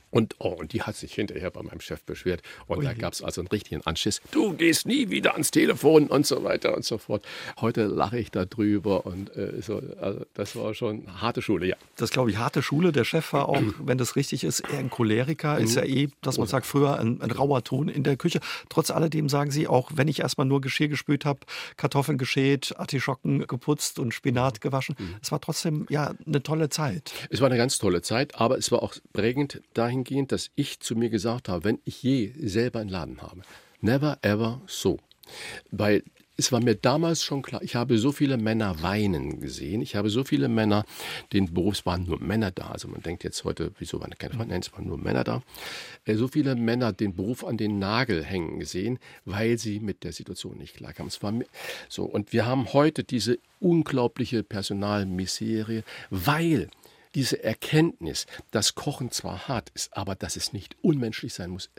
Und, oh, und die hat sich hinterher bei meinem Chef beschwert. Und Ui. da gab es also einen richtigen Anschiss. Du gehst nie wieder ans Telefon und so weiter und so fort. Heute lache ich darüber und äh, so, also das war schon harte Schule, ja. Das glaube ich, harte Schule. Der Chef war auch, [CLEARS THROAT] wenn das richtig ist, eher ein Choleriker. Ist ja eh, dass man sagt, früher ein, ein rauer Ton in der Küche. Trotz alledem sagen Sie, auch wenn ich erstmal nur Geschirr gespült habe, Kartoffeln geschält, Artischocken geputzt und Spinat gewaschen, mhm. es war trotzdem ja eine tolle Zeit. Es war eine ganz tolle Zeit, aber es war auch prägend dahin dahingehend, dass ich zu mir gesagt habe, wenn ich je selber einen Laden habe, never ever so. Weil es war mir damals schon klar, ich habe so viele Männer weinen gesehen. Ich habe so viele Männer, den Berufs waren nur Männer da. Also man denkt jetzt heute, wieso waren keine Frauen? Nein, es waren nur Männer da. Äh, so viele Männer den Beruf an den Nagel hängen gesehen, weil sie mit der Situation nicht klarkamen. Es war so. Und wir haben heute diese unglaubliche Personalmiserie, weil diese Erkenntnis, dass Kochen zwar hart ist, aber dass es nicht unmenschlich sein muss,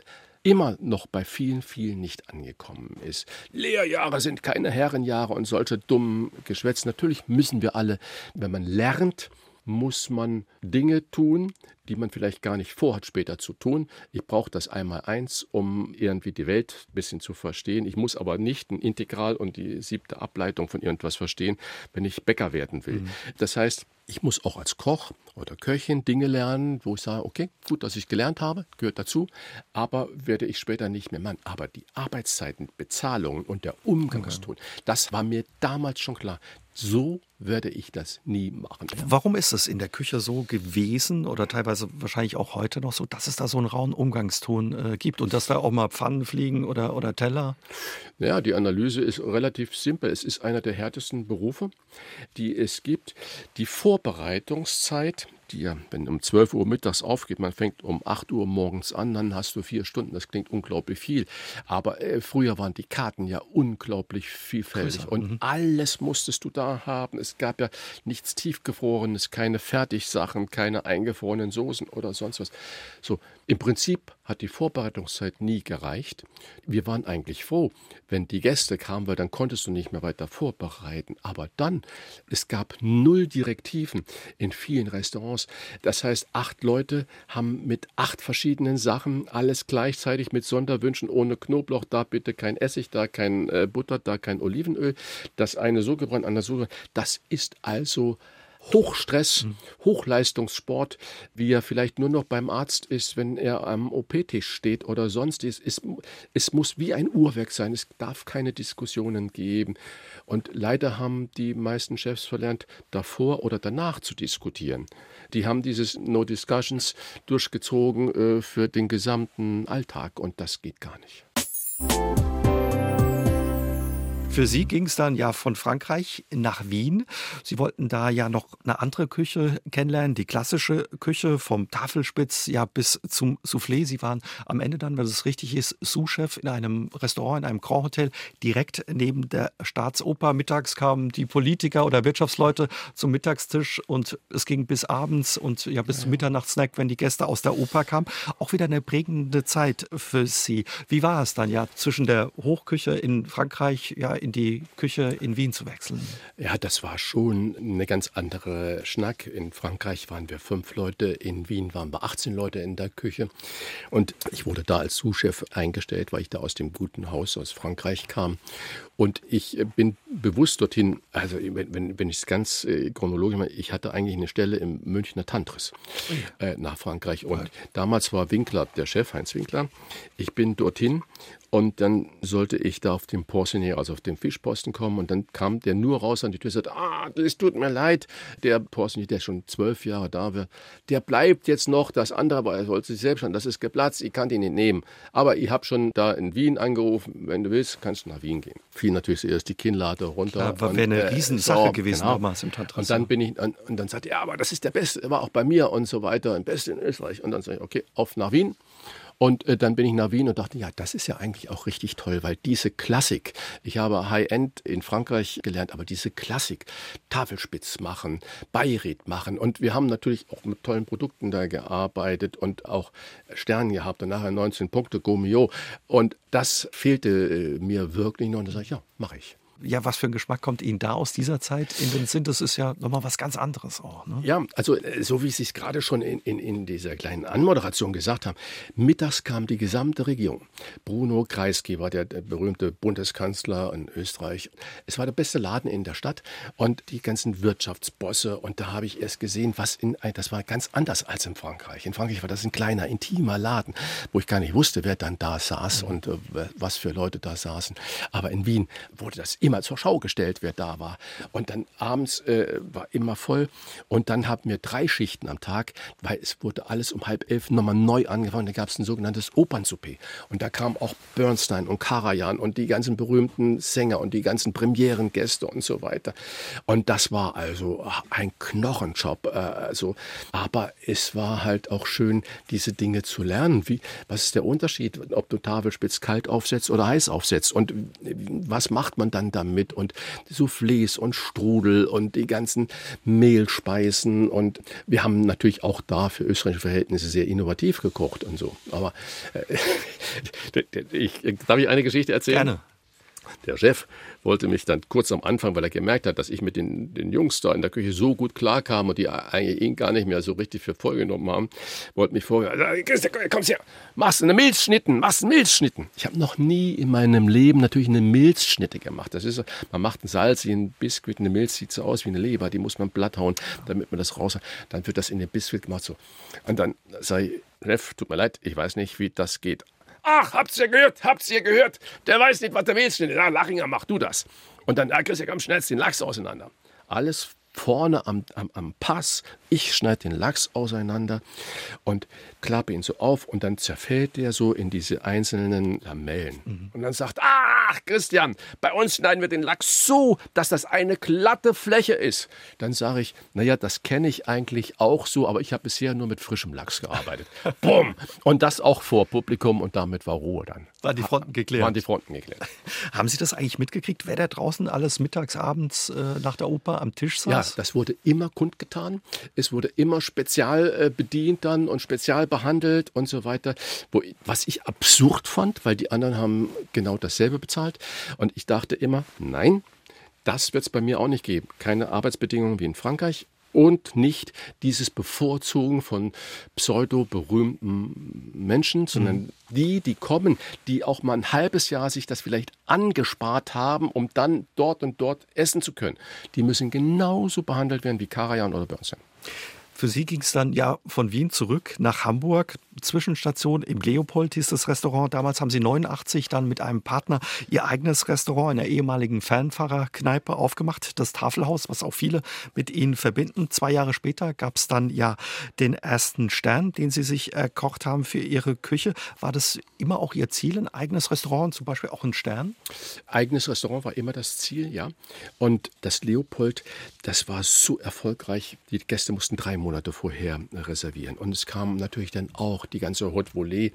immer noch bei vielen, vielen nicht angekommen ist. Lehrjahre sind keine Herrenjahre und solche dummen Geschwätz. Natürlich müssen wir alle, wenn man lernt, muss man Dinge tun, die man vielleicht gar nicht vorhat, später zu tun. Ich brauche das einmal eins, um irgendwie die Welt ein bisschen zu verstehen. Ich muss aber nicht ein Integral und die siebte Ableitung von irgendwas verstehen, wenn ich Bäcker werden will. Mhm. Das heißt, ich muss auch als Koch oder Köchin Dinge lernen, wo ich sage, okay, gut, dass ich gelernt habe, gehört dazu, aber werde ich später nicht mehr machen. Aber die Arbeitszeiten, Bezahlungen und der Umgangston, okay. das war mir damals schon klar. So werde ich das nie machen. Warum ist es in der Küche so gewesen oder teilweise wahrscheinlich auch heute noch so, dass es da so einen rauen Umgangston äh, gibt und dass da auch mal Pfannen fliegen oder, oder Teller? Ja, die Analyse ist relativ simpel. Es ist einer der härtesten Berufe, die es gibt. Die Vorbereitungszeit die ja, wenn um 12 Uhr mittags aufgeht, man fängt um 8 Uhr morgens an, dann hast du vier Stunden. Das klingt unglaublich viel. Aber äh, früher waren die Karten ja unglaublich vielfältig. Größer. Und mhm. alles musstest du da haben. Es gab ja nichts Tiefgefrorenes, keine Fertigsachen, keine eingefrorenen Soßen oder sonst was. So, im Prinzip hat die Vorbereitungszeit nie gereicht. Wir waren eigentlich froh, wenn die Gäste kamen, weil dann konntest du nicht mehr weiter vorbereiten. Aber dann, es gab null Direktiven in vielen Restaurants. Das heißt, acht Leute haben mit acht verschiedenen Sachen alles gleichzeitig mit Sonderwünschen ohne Knoblauch, da bitte kein Essig, da kein äh, Butter, da kein Olivenöl. Das eine so gebrannt, andere so. Das ist also Hochstress. Hochleistungssport, wie er vielleicht nur noch beim Arzt ist, wenn er am OP-Tisch steht oder sonst ist. Es, es muss wie ein Uhrwerk sein. Es darf keine Diskussionen geben. Und leider haben die meisten Chefs verlernt, davor oder danach zu diskutieren. Die haben dieses No Discussions durchgezogen äh, für den gesamten Alltag und das geht gar nicht. Für Sie ging es dann ja von Frankreich nach Wien. Sie wollten da ja noch eine andere Küche kennenlernen, die klassische Küche vom Tafelspitz ja bis zum Soufflé. Sie waren am Ende dann, wenn es richtig ist, Sous-Chef in einem Restaurant, in einem Grand Hotel, direkt neben der Staatsoper. Mittags kamen die Politiker oder Wirtschaftsleute zum Mittagstisch und es ging bis abends und ja bis zum Mitternachtssnack, wenn die Gäste aus der Oper kamen. Auch wieder eine prägende Zeit für Sie. Wie war es dann ja zwischen der Hochküche in Frankreich, ja in die Küche in Wien zu wechseln? Ja, das war schon eine ganz andere Schnack. In Frankreich waren wir fünf Leute, in Wien waren wir 18 Leute in der Küche. Und ich wurde da als Sous-Chef eingestellt, weil ich da aus dem guten Haus aus Frankreich kam. Und ich bin bewusst dorthin, also wenn, wenn ich es ganz äh, chronologisch mache, ich hatte eigentlich eine Stelle im Münchner Tantris oh äh, nach Frankreich. Und ja. damals war Winkler der Chef, Heinz Winkler. Ich bin dorthin und dann sollte ich da auf dem Poissonnier, also auf dem Fischposten kommen. Und dann kam der nur raus an die Tür und sagte, ah, es tut mir leid. Der Poissonnier, der schon zwölf Jahre da war, der bleibt jetzt noch. Das andere, aber er sollte sich selbst schon, das ist geplatzt, ich kann den nicht nehmen. Aber ich habe schon da in Wien angerufen, wenn du willst, kannst du nach Wien gehen. Fiel natürlich zuerst die Kinnlade runter. Ja, wäre eine äh, Riesensache so, gewesen genau. damals im Tantras. Und dann bin ich, und, und dann sagte er, ja, aber das ist der Beste, war auch bei mir und so weiter, der Beste in Österreich. Und dann sage ich, okay, auf nach Wien. Und äh, dann bin ich nach Wien und dachte, ja, das ist ja eigentlich auch richtig toll, weil diese Klassik, ich habe High-End in Frankreich gelernt, aber diese Klassik, Tafelspitz machen, Beiret machen und wir haben natürlich auch mit tollen Produkten da gearbeitet und auch Sterne gehabt und nachher 19 Punkte Gomio und das fehlte äh, mir wirklich noch und da sage ich, ja, mache ich. Ja, was für ein Geschmack kommt Ihnen da aus dieser Zeit in den Sinn? Das ist ja nochmal was ganz anderes auch. Ne? Ja, also äh, so wie Sie es gerade schon in, in, in dieser kleinen Anmoderation gesagt haben, mittags kam die gesamte Regierung. Bruno Kreisky war der, der berühmte Bundeskanzler in Österreich. Es war der beste Laden in der Stadt und die ganzen Wirtschaftsbosse. Und da habe ich erst gesehen, was in, das war ganz anders als in Frankreich. In Frankreich war das ein kleiner, intimer Laden, wo ich gar nicht wusste, wer dann da saß und äh, was für Leute da saßen. Aber in Wien wurde das immer zur Schau gestellt, wer da war. Und dann abends äh, war immer voll. Und dann hatten wir drei Schichten am Tag, weil es wurde alles um halb elf nochmal neu angefangen. Da gab es ein sogenanntes Opernsouper. Und da kamen auch Bernstein und Karajan und die ganzen berühmten Sänger und die ganzen Premierengäste und so weiter. Und das war also ein Knochenjob. Äh, also, aber es war halt auch schön, diese Dinge zu lernen. Wie, was ist der Unterschied, ob du Tafelspitz kalt aufsetzt oder heiß aufsetzt? Und was macht man dann damit? Und Soufflés und Strudel und die ganzen Mehlspeisen. Und wir haben natürlich auch da für österreichische Verhältnisse sehr innovativ gekocht und so. Aber äh, [LAUGHS] ich, darf ich eine Geschichte erzählen? Gerne. Der Chef wollte mich dann kurz am Anfang, weil er gemerkt hat, dass ich mit den, den Jungs da in der Küche so gut klarkam und die eigentlich ihn gar nicht mehr so richtig für voll genommen haben, wollte mich vorher, kommst her, machst eine Milchschnitten, machst einen Milchschnitten. Ich habe noch nie in meinem Leben natürlich eine Milchschnitte gemacht. Das ist, man macht einen Salz in einen Biskuit, eine Milch sieht so aus wie eine Leber, die muss man blatt hauen, damit man das raus hat. Dann wird das in den Biskuit gemacht so. Und dann ich, Chef, tut mir leid, ich weiß nicht, wie das geht. Ach, habt's ihr gehört, habt's ihr gehört. Der weiß nicht, was der willst. Ja, Lachinger, mach du das. Und dann, ja, Christian, komm, schnellst den Lachs auseinander. Alles vorne am, am, am Pass. Ich schneide den Lachs auseinander und klappe ihn so auf und dann zerfällt der so in diese einzelnen Lamellen. Mhm. Und dann sagt, ach Christian, bei uns schneiden wir den Lachs so, dass das eine glatte Fläche ist. Dann sage ich, naja, das kenne ich eigentlich auch so, aber ich habe bisher nur mit frischem Lachs gearbeitet. [LAUGHS] Bumm! Und das auch vor Publikum und damit war Ruhe dann. Waren die Fronten geklärt? Waren die Fronten geklärt. [LAUGHS] Haben Sie das eigentlich mitgekriegt, wer da draußen alles mittags, abends äh, nach der Oper am Tisch saß? Ja, das wurde immer kundgetan. Es wurde immer spezial äh, bedient dann und spezial behandelt und so weiter. Wo, was ich absurd fand, weil die anderen haben genau dasselbe bezahlt. Und ich dachte immer, nein, das wird es bei mir auch nicht geben. Keine Arbeitsbedingungen wie in Frankreich und nicht dieses Bevorzugen von pseudo-berühmten Menschen, sondern mhm. die, die kommen, die auch mal ein halbes Jahr sich das vielleicht angespart haben, um dann dort und dort essen zu können. Die müssen genauso behandelt werden wie Karajan oder Bernstein. Für Sie ging es dann ja von Wien zurück nach Hamburg. Zwischenstation im Leopold hieß das Restaurant. Damals haben Sie 89 dann mit einem Partner Ihr eigenes Restaurant in der ehemaligen Fernfahrerkneipe aufgemacht. Das Tafelhaus, was auch viele mit Ihnen verbinden. Zwei Jahre später gab es dann ja den ersten Stern, den Sie sich erkocht haben für Ihre Küche. War das immer auch Ihr Ziel, ein eigenes Restaurant, zum Beispiel auch ein Stern? Eigenes Restaurant war immer das Ziel, ja. Und das Leopold, das war so erfolgreich. Die Gäste mussten drei Monate Monate vorher reservieren. Und es kam natürlich dann auch die ganze Haute Volée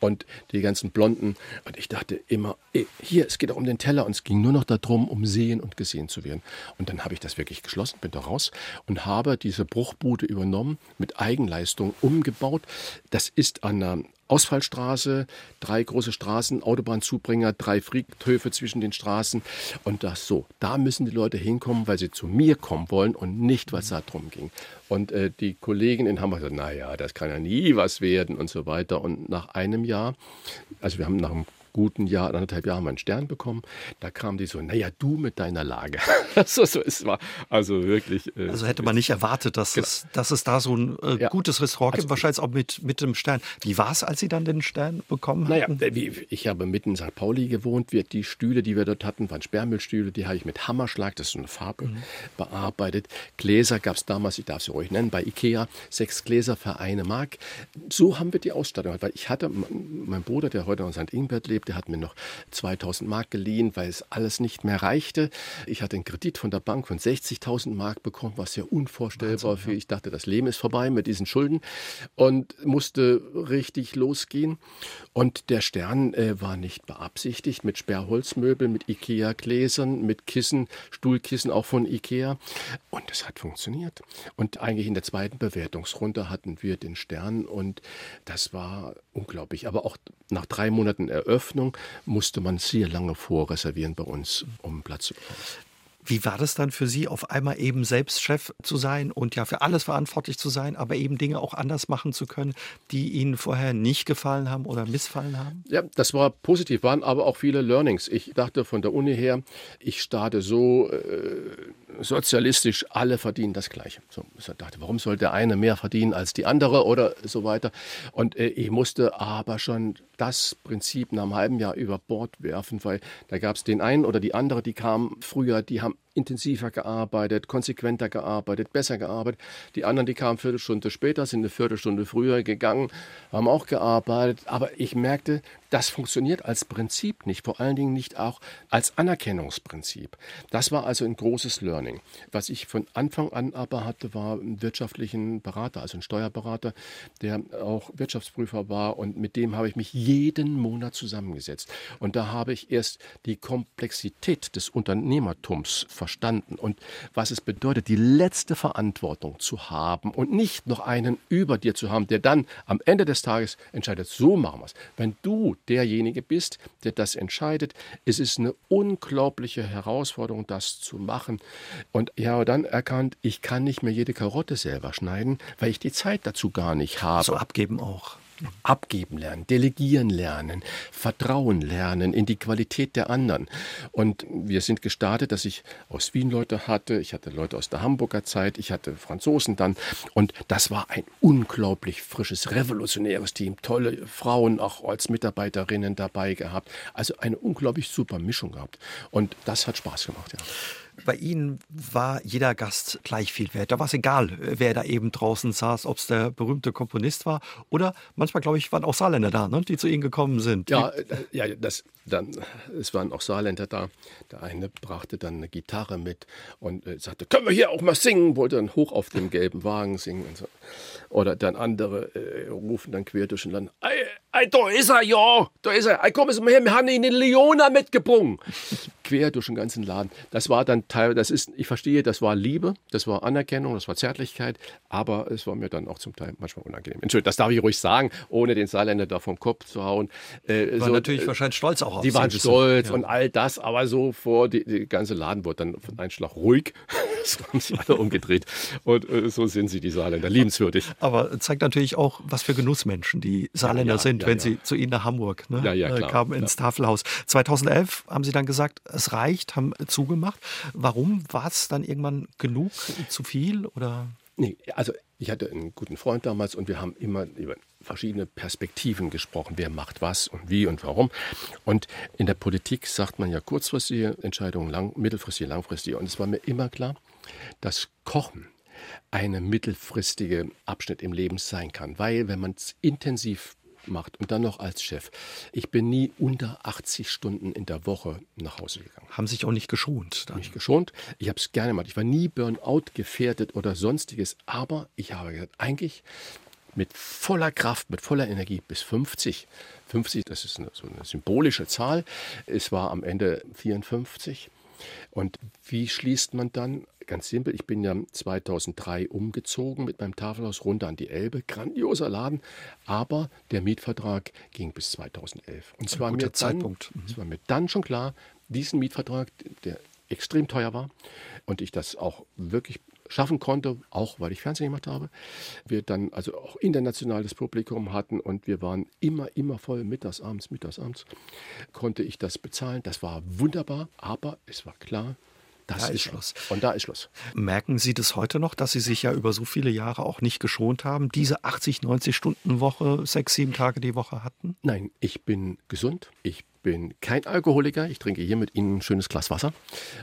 und die ganzen Blonden. Und ich dachte immer, hier, es geht auch um den Teller. Und es ging nur noch darum, um sehen und gesehen zu werden. Und dann habe ich das wirklich geschlossen, bin da raus und habe diese Bruchbude übernommen, mit Eigenleistung umgebaut. Das ist an einer Ausfallstraße, drei große Straßen, Autobahnzubringer, drei Friedhöfe zwischen den Straßen und das so. Da müssen die Leute hinkommen, weil sie zu mir kommen wollen und nicht, es da drum ging. Und äh, die Kollegen in Hamburg sagten, naja, das kann ja nie was werden und so weiter. Und nach einem Jahr, also wir haben nach einem guten Jahr, anderthalb Jahren meinen Stern bekommen. Da kam die so, naja, du mit deiner Lage. [LAUGHS] so, so, es war also wirklich. Äh, also hätte man nicht erwartet, dass, genau. es, dass es da so ein äh, ja. gutes Restaurant also, gibt, wahrscheinlich auch mit, mit dem Stern. Wie war es, als Sie dann den Stern bekommen naja, hatten? Naja, ich habe mitten in St. Pauli gewohnt. Wir, die Stühle, die wir dort hatten, waren Sperrmüllstühle. Die habe ich mit Hammerschlag, das ist so eine Farbe, mhm. bearbeitet. Gläser gab es damals, ich darf sie ruhig nennen, bei Ikea. Sechs Gläser für eine Mark. So haben wir die Ausstattung. Weil ich hatte, mein Bruder, der heute in St. Ingbert lebt, der hat mir noch 2000 Mark geliehen, weil es alles nicht mehr reichte. Ich hatte einen Kredit von der Bank von 60.000 Mark bekommen, was ja unvorstellbar Wahnsinn, für. Ich dachte, das Leben ist vorbei mit diesen Schulden und musste richtig losgehen. Und der Stern äh, war nicht beabsichtigt mit Sperrholzmöbeln, mit Ikea-Gläsern, mit Kissen, Stuhlkissen auch von Ikea. Und es hat funktioniert. Und eigentlich in der zweiten Bewertungsrunde hatten wir den Stern und das war unglaublich. Aber auch nach drei Monaten eröffnet Eröffnung musste man sehr lange vorreservieren bei uns, um Platz zu bekommen. Wie war das dann für Sie, auf einmal eben selbst Chef zu sein und ja für alles verantwortlich zu sein, aber eben Dinge auch anders machen zu können, die Ihnen vorher nicht gefallen haben oder missfallen haben? Ja, das war positiv, waren aber auch viele Learnings. Ich dachte von der Uni her, ich starte so äh, sozialistisch, alle verdienen das Gleiche. So, ich dachte, warum soll der eine mehr verdienen als die andere oder so weiter? Und äh, ich musste aber schon das Prinzip nach einem halben Jahr über Bord werfen, weil da gab es den einen oder die andere, die kamen früher, die haben Trump intensiver gearbeitet, konsequenter gearbeitet, besser gearbeitet. Die anderen, die kamen Viertelstunde später, sind eine Viertelstunde früher gegangen, haben auch gearbeitet. Aber ich merkte, das funktioniert als Prinzip nicht, vor allen Dingen nicht auch als Anerkennungsprinzip. Das war also ein großes Learning. Was ich von Anfang an aber hatte, war einen wirtschaftlichen Berater, also einen Steuerberater, der auch Wirtschaftsprüfer war und mit dem habe ich mich jeden Monat zusammengesetzt. Und da habe ich erst die Komplexität des Unternehmertums verstanden verstanden und was es bedeutet, die letzte Verantwortung zu haben und nicht noch einen über dir zu haben, der dann am Ende des Tages entscheidet, so machen wir es. Wenn du derjenige bist, der das entscheidet, ist es eine unglaubliche Herausforderung, das zu machen. Und ich habe dann erkannt, ich kann nicht mehr jede Karotte selber schneiden, weil ich die Zeit dazu gar nicht habe. So abgeben auch. Abgeben lernen, delegieren lernen, Vertrauen lernen in die Qualität der anderen. Und wir sind gestartet, dass ich aus Wien Leute hatte, ich hatte Leute aus der Hamburger Zeit, ich hatte Franzosen dann. Und das war ein unglaublich frisches, revolutionäres Team. Tolle Frauen auch als Mitarbeiterinnen dabei gehabt. Also eine unglaublich super Mischung gehabt. Und das hat Spaß gemacht, ja. Bei Ihnen war jeder Gast gleich viel wert. Da war es egal, wer da eben draußen saß, ob es der berühmte Komponist war oder manchmal, glaube ich, waren auch Saarländer da, ne, die zu Ihnen gekommen sind. Ja, äh, ja das, dann, es waren auch Saarländer da. Der eine brachte dann eine Gitarre mit und äh, sagte, können wir hier auch mal singen? Wollte dann hoch auf dem gelben Wagen singen. Und so. Oder dann andere äh, rufen dann quer durch den Land, ey, ey, da ist er, ja, da ist er. Ey, komm, mal her, wir haben ihn in Leona mitgebrungen. quer durch den ganzen Laden. Das war dann Teil, das ist, ich verstehe, das war Liebe, das war Anerkennung, das war Zärtlichkeit, aber es war mir dann auch zum Teil manchmal unangenehm. Entschuldigung, das darf ich ruhig sagen, ohne den Saarländer da vom Kopf zu hauen. Äh, war so, natürlich äh, wahrscheinlich stolz auch auf Die waren stolz ja. und all das, aber so vor, die, die ganze Laden wurde dann von einem Schlag ruhig. [LAUGHS] so haben sich alle umgedreht. Und äh, so sind sie, die Saarländer, liebenswürdig. Aber zeigt natürlich auch, was für Genussmenschen die Saarländer ja, ja, sind, wenn sie zu Ihnen nach Hamburg ne, äh, kamen ins Tafelhaus. 2011 haben Sie dann gesagt, es reicht, haben zugemacht. Warum? War es dann irgendwann genug, zu viel oder? Nee, also ich hatte einen guten Freund damals und wir haben immer über verschiedene Perspektiven gesprochen. Wer macht was und wie und warum. Und in der Politik sagt man ja kurzfristige Entscheidungen, lang, mittelfristige, langfristige. Und es war mir immer klar, dass Kochen eine mittelfristige Abschnitt im Leben sein kann. Weil, wenn man es intensiv macht und dann noch als Chef. Ich bin nie unter 80 Stunden in der Woche nach Hause gegangen. Haben sich auch nicht geschont? Dann. Nicht geschont. Ich habe es gerne gemacht. Ich war nie Burnout gefährdet oder sonstiges. Aber ich habe gesagt, eigentlich mit voller Kraft, mit voller Energie bis 50. 50, das ist eine, so eine symbolische Zahl. Es war am Ende 54. Und wie schließt man dann Ganz simpel, ich bin ja 2003 umgezogen mit meinem Tafelhaus runter an die Elbe. Grandioser Laden, aber der Mietvertrag ging bis 2011. Und zwar mir Zeitpunkt. Dann, mhm. es war mir dann schon klar, diesen Mietvertrag, der extrem teuer war und ich das auch wirklich schaffen konnte, auch weil ich Fernsehen gemacht habe. Wir dann also auch internationales Publikum hatten und wir waren immer, immer voll, mittags, abends, mittags, abends, konnte ich das bezahlen. Das war wunderbar, aber es war klar, das da ist Schluss. Und da ist Schluss. Merken Sie das heute noch, dass Sie sich ja über so viele Jahre auch nicht geschont haben, diese 80, 90 Stunden Woche, sechs, sieben Tage die Woche hatten? Nein, ich bin gesund. Ich bin kein Alkoholiker. Ich trinke hier mit Ihnen ein schönes Glas Wasser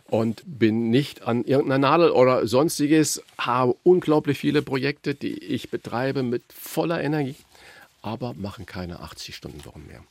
und bin nicht an irgendeiner Nadel oder sonstiges. Habe unglaublich viele Projekte, die ich betreibe mit voller Energie, aber machen keine 80 Stunden Wochen mehr.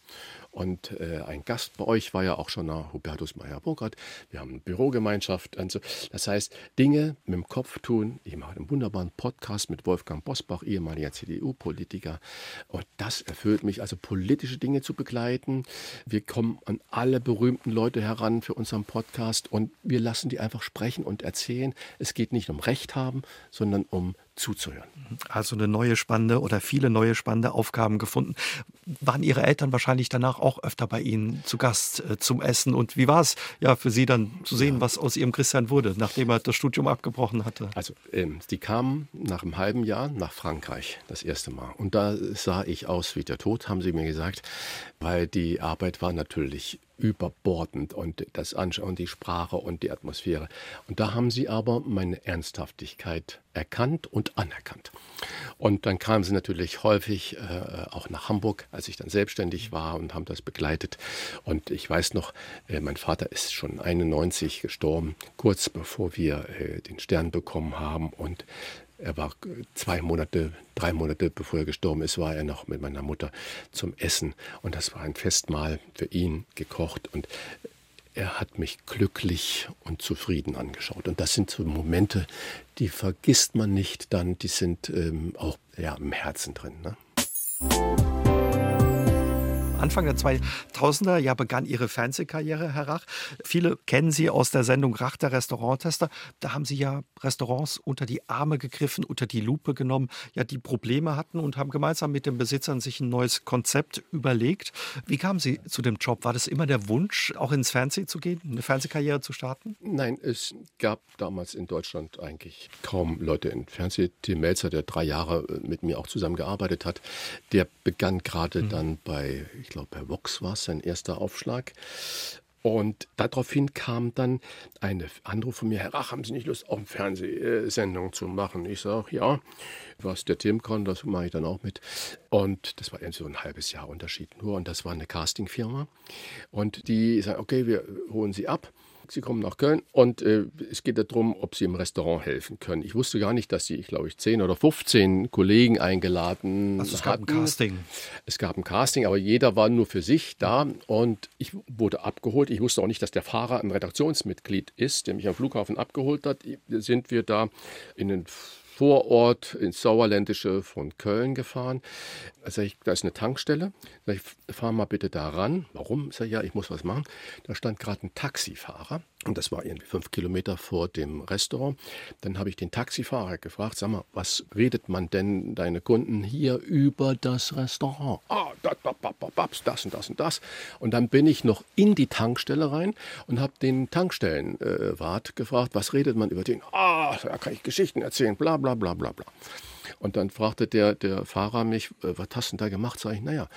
Und äh, ein Gast bei euch war ja auch schon der Hubertus Meyer-Burkhardt. Wir haben eine Bürogemeinschaft. Und so. Das heißt, Dinge mit dem Kopf tun. Ich mache einen wunderbaren Podcast mit Wolfgang Bosbach, ehemaliger CDU-Politiker. Und das erfüllt mich, also politische Dinge zu begleiten. Wir kommen an alle berühmten Leute heran für unseren Podcast und wir lassen die einfach sprechen und erzählen. Es geht nicht um Recht haben, sondern um zuzuhören. Also eine neue spannende oder viele neue spannende Aufgaben gefunden. Waren Ihre Eltern wahrscheinlich danach auch öfter bei Ihnen zu Gast äh, zum Essen? Und wie war es ja für Sie dann zu sehen, ja. was aus Ihrem Christian wurde, nachdem er das Studium abgebrochen hatte? Also ähm, die kamen nach einem halben Jahr nach Frankreich das erste Mal. Und da sah ich aus wie der Tod, haben sie mir gesagt, weil die Arbeit war natürlich überbordend und das Anschauen, die Sprache und die Atmosphäre. Und da haben sie aber meine Ernsthaftigkeit erkannt und anerkannt. Und dann kamen sie natürlich häufig äh, auch nach Hamburg, als ich dann selbstständig war und haben das begleitet. Und ich weiß noch, äh, mein Vater ist schon 91 gestorben, kurz bevor wir äh, den Stern bekommen haben. Und er war zwei Monate, drei Monate bevor er gestorben ist, war er noch mit meiner Mutter zum Essen. Und das war ein Festmahl für ihn gekocht. Und er hat mich glücklich und zufrieden angeschaut. Und das sind so Momente, die vergisst man nicht dann, die sind ähm, auch ja, im Herzen drin. Ne? Anfang der 2000er ja begann Ihre Fernsehkarriere, Herr Rach. Viele kennen Sie aus der Sendung Rach, der Restauranttester. Da haben Sie ja Restaurants unter die Arme gegriffen, unter die Lupe genommen, ja, die Probleme hatten und haben gemeinsam mit den Besitzern sich ein neues Konzept überlegt. Wie kamen Sie zu dem Job? War das immer der Wunsch, auch ins Fernsehen zu gehen, eine Fernsehkarriere zu starten? Nein, es gab damals in Deutschland eigentlich kaum Leute im Fernsehen. Tim Melzer, der drei Jahre mit mir auch zusammengearbeitet hat, der begann gerade mhm. dann bei, ich glaube, bei Vox war es sein erster Aufschlag. Und daraufhin kam dann eine Anruf von mir, Herr Rach, haben Sie nicht Lust, auch eine Fernsehsendung zu machen? Ich sage, ja, was der Tim kann, das mache ich dann auch mit. Und das war eben so ein halbes Jahr Unterschied nur. Und das war eine Castingfirma. Und die sagen, okay, wir holen Sie ab. Sie kommen nach Köln und äh, es geht darum, ob Sie im Restaurant helfen können. Ich wusste gar nicht, dass Sie, ich glaube ich, 10 oder 15 Kollegen eingeladen also es hatten. gab ein Casting. Es gab ein Casting, aber jeder war nur für sich da und ich wurde abgeholt. Ich wusste auch nicht, dass der Fahrer ein Redaktionsmitglied ist, der mich am Flughafen abgeholt hat. Sind wir da in den Vorort ins Sauerländische von Köln gefahren. Sag ich, da ist eine Tankstelle. Sag ich, fahr mal bitte da ran. Warum? Sag ich, ja, ich muss was machen. Da stand gerade ein Taxifahrer und das war irgendwie fünf Kilometer vor dem Restaurant. Dann habe ich den Taxifahrer gefragt, sag mal, was redet man denn deine Kunden hier über das Restaurant? Ah, das, das und das und das. Und dann bin ich noch in die Tankstelle rein und habe den Tankstellenwart gefragt, was redet man über den? Ah, da kann ich Geschichten erzählen, bla bla bla bla bla. Und dann fragte der, der Fahrer mich, äh, was hast du denn da gemacht? Sag ich, naja,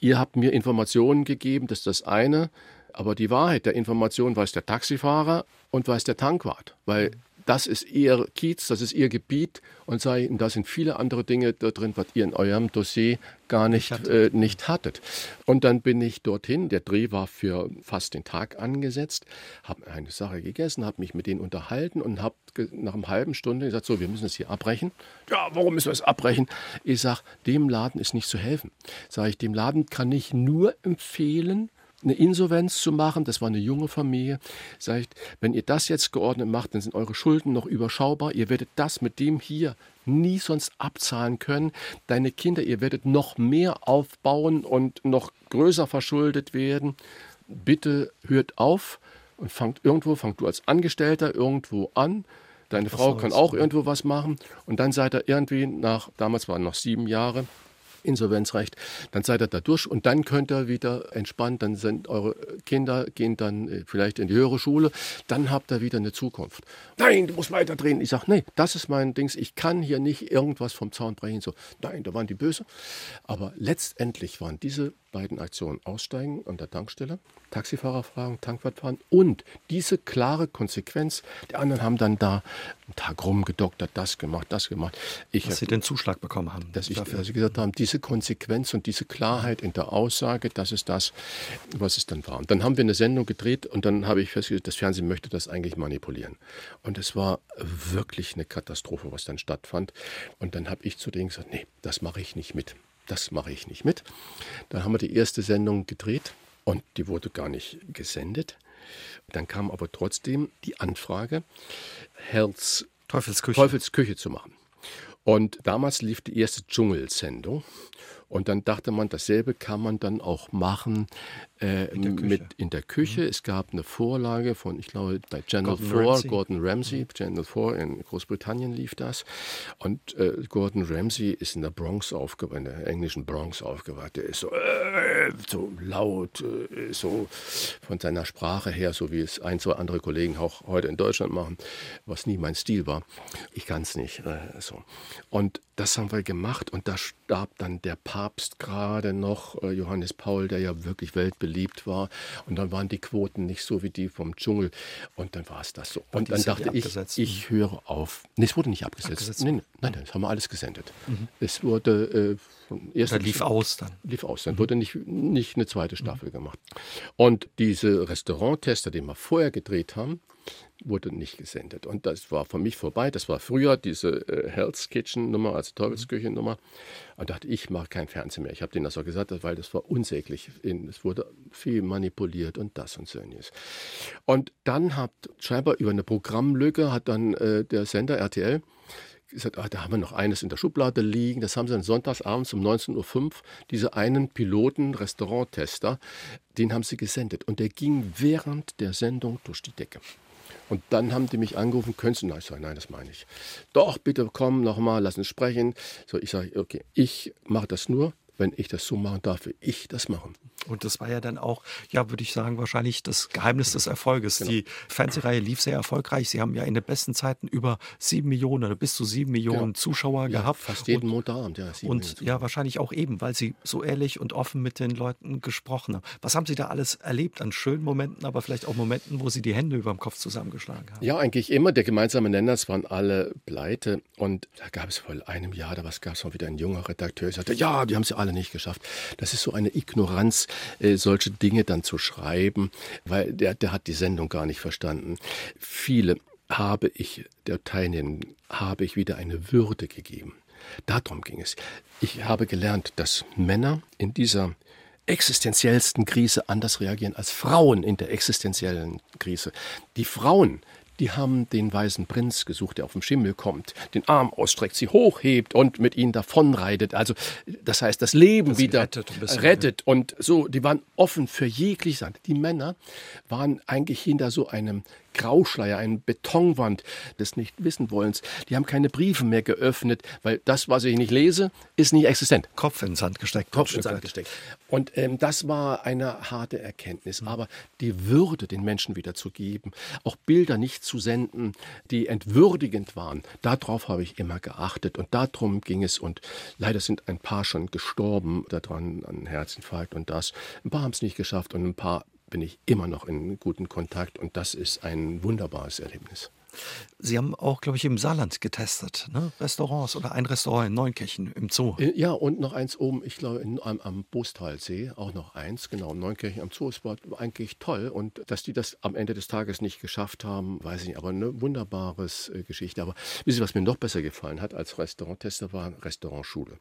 ihr habt mir Informationen gegeben, das ist das eine. Aber die Wahrheit der Information weiß der Taxifahrer und weiß der Tankwart, weil das ist ihr Kiez, das ist ihr Gebiet und sei, da sind viele andere Dinge da drin, was ihr in eurem Dossier gar nicht, äh, nicht hattet. Und dann bin ich dorthin, der Dreh war für fast den Tag angesetzt, habe eine Sache gegessen, habe mich mit denen unterhalten und habe nach einer halben Stunde gesagt, so, wir müssen es hier abbrechen. Ja, warum müssen wir es abbrechen? Ich sage, dem Laden ist nicht zu helfen. Sage ich, dem Laden kann ich nur empfehlen, eine Insolvenz zu machen. Das war eine junge Familie. Sagt, wenn ihr das jetzt geordnet macht, dann sind eure Schulden noch überschaubar. Ihr werdet das mit dem hier nie sonst abzahlen können. Deine Kinder, ihr werdet noch mehr aufbauen und noch größer verschuldet werden. Bitte hört auf und fangt irgendwo, fangt du als Angestellter irgendwo an. Deine Frau kann auch irgendwo was machen und dann seid ihr irgendwie nach, damals waren noch sieben Jahre, Insolvenzrecht, dann seid ihr da durch und dann könnt ihr wieder entspannt, dann sind eure Kinder, gehen dann äh, vielleicht in die höhere Schule, dann habt ihr wieder eine Zukunft. Nein, du musst weiter drehen. Ich sage, nee, das ist mein Dings, ich kann hier nicht irgendwas vom Zaun brechen. So, nein, da waren die böse. Aber letztendlich waren diese beiden Aktionen aussteigen an der Tankstelle, Taxifahrer fragen, Tankwart fahren und diese klare Konsequenz, die anderen haben dann da einen Tag rumgedoktert, das gemacht, das gemacht. Ich dass sie den Zuschlag bekommen haben. Dass, ich, dass sie gesagt haben, diese Konsequenz und diese Klarheit in der Aussage, das ist das, was es dann war. Und dann haben wir eine Sendung gedreht und dann habe ich festgestellt, das Fernsehen möchte das eigentlich manipulieren. Und es war wirklich eine Katastrophe, was dann stattfand. Und dann habe ich zu denen gesagt, nee, das mache ich nicht mit das mache ich nicht mit. Dann haben wir die erste Sendung gedreht und die wurde gar nicht gesendet. Dann kam aber trotzdem die Anfrage, Herz Teufelsküche. Teufelsküche zu machen. Und damals lief die erste Dschungelsendung. Und dann dachte man, dasselbe kann man dann auch machen äh, in, der mit in der Küche. Mhm. Es gab eine Vorlage von, ich glaube, bei Channel Gordon 4, Ramsay. Gordon Ramsay, mhm. Channel 4 in Großbritannien lief das. Und äh, Gordon Ramsay ist in der Bronx aufgewacht, in der englischen Bronx aufgewacht. Der ist so, äh, so laut, äh, so von seiner Sprache her, so wie es ein, zwei andere Kollegen auch heute in Deutschland machen, was nie mein Stil war. Ich kann es nicht. Äh, so. Und das haben wir gemacht und da starb dann der Papst gerade noch, Johannes Paul, der ja wirklich weltbeliebt war. Und dann waren die Quoten nicht so wie die vom Dschungel. Und dann war es das so. Und, und dann dachte ich, ich höre auf. Nee, es wurde nicht abgesetzt. abgesetzt. Nein, nein, nein, das haben wir alles gesendet. Mhm. Es wurde äh, erst. lief aus dann. Lief aus. Dann mhm. wurde nicht, nicht eine zweite Staffel mhm. gemacht. Und diese Restauranttester, die wir vorher gedreht haben, wurde nicht gesendet. Und das war für mich vorbei. Das war früher diese äh, Hell's Kitchen Nummer, also Teufelsküchen Nummer. Und dachte, ich mache kein Fernsehen mehr. Ich habe denen das auch gesagt, weil das war unsäglich. Es wurde viel manipuliert und das und so. Und dann hat scheinbar über eine Programmlücke hat dann äh, der Sender RTL gesagt, ah, da haben wir noch eines in der Schublade liegen. Das haben sie dann sonntagsabends um 19.05 Uhr, diese einen Piloten, Restauranttester, den haben sie gesendet. Und der ging während der Sendung durch die Decke. Und dann haben die mich angerufen, könntest du? ich sage, nein, das meine ich. Doch, bitte komm nochmal, lass uns sprechen. So, ich sage, okay, ich mache das nur, wenn ich das so machen darf, will ich das machen. Und das war ja dann auch, ja, würde ich sagen, wahrscheinlich das Geheimnis des Erfolges. Genau. Die Fernsehreihe lief sehr erfolgreich. Sie haben ja in den besten Zeiten über sieben Millionen oder bis zu sieben Millionen genau. Zuschauer ja, gehabt. Fast jeden Montagabend, ja. Und ja, wahrscheinlich auch eben, weil Sie so ehrlich und offen mit den Leuten gesprochen haben. Was haben Sie da alles erlebt an schönen Momenten, aber vielleicht auch Momenten, wo Sie die Hände über dem Kopf zusammengeschlagen haben? Ja, eigentlich immer. Der gemeinsame Nenner, es waren alle pleite. Und da gab es vor einem Jahr, da gab es mal wieder ein junger Redakteur, der sagte, ja, die haben sie alle nicht geschafft. Das ist so eine Ignoranz, äh, solche Dinge dann zu schreiben, weil der, der hat die Sendung gar nicht verstanden. Viele habe ich der Teilnehmenden, habe ich wieder eine Würde gegeben. Darum ging es. Ich habe gelernt, dass Männer in dieser existenziellsten Krise anders reagieren als Frauen in der existenziellen Krise. Die Frauen die haben den weißen Prinz gesucht, der auf dem Schimmel kommt, den Arm ausstreckt, sie hochhebt und mit ihnen davonreitet. Also, das heißt, das Leben das wieder rettet, rettet. Und so, die waren offen für jegliche Sachen. Die Männer waren eigentlich hinter so einem Grauschleier, eine Betonwand des Nichtwissenwollens. Die haben keine Briefe mehr geöffnet, weil das, was ich nicht lese, ist nicht existent. Kopf ins Sand gesteckt. Kopf ins Sand gesteckt. Und ähm, das war eine harte Erkenntnis. Mhm. Aber die Würde den Menschen wieder zu geben, auch Bilder nicht zu senden, die entwürdigend waren, darauf habe ich immer geachtet. Und darum ging es. Und leider sind ein paar schon gestorben daran an Herzinfarkt und das. Ein paar haben es nicht geschafft und ein paar bin ich immer noch in guten Kontakt und das ist ein wunderbares Erlebnis. Sie haben auch, glaube ich, im Saarland getestet, ne? Restaurants oder ein Restaurant in Neunkirchen im Zoo. Äh, ja, und noch eins oben, ich glaube, in, am, am Bostalsee, auch noch eins, genau, in Neunkirchen am Zoo. Es war eigentlich toll und dass die das am Ende des Tages nicht geschafft haben, weiß ich nicht, aber eine wunderbare äh, Geschichte. Aber wissen Sie, was mir noch besser gefallen hat als Restauranttester, war Restaurantschule.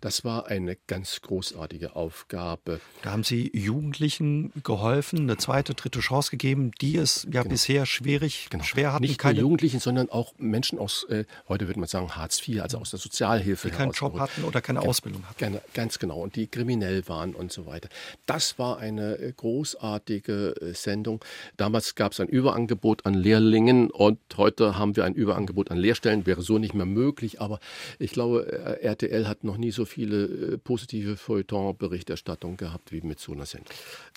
Das war eine ganz großartige Aufgabe. Da haben Sie Jugendlichen geholfen, eine zweite, dritte Chance gegeben, die es ja genau. bisher schwierig, genau. schwer hatten. Nicht keine Jugendlichen, sondern auch Menschen aus, äh, heute würde man sagen Hartz IV, also aus der Sozialhilfe. Die keinen Job hatten oder keine Ausbildung hatten. Ganz, ganz genau, und die kriminell waren und so weiter. Das war eine äh, großartige äh, Sendung. Damals gab es ein Überangebot an Lehrlingen und heute haben wir ein Überangebot an Lehrstellen. Wäre so nicht mehr möglich, aber ich glaube, äh, RTL hat noch nie so viele positive Feuilleton-Berichterstattung gehabt wie mit so einer Sendung.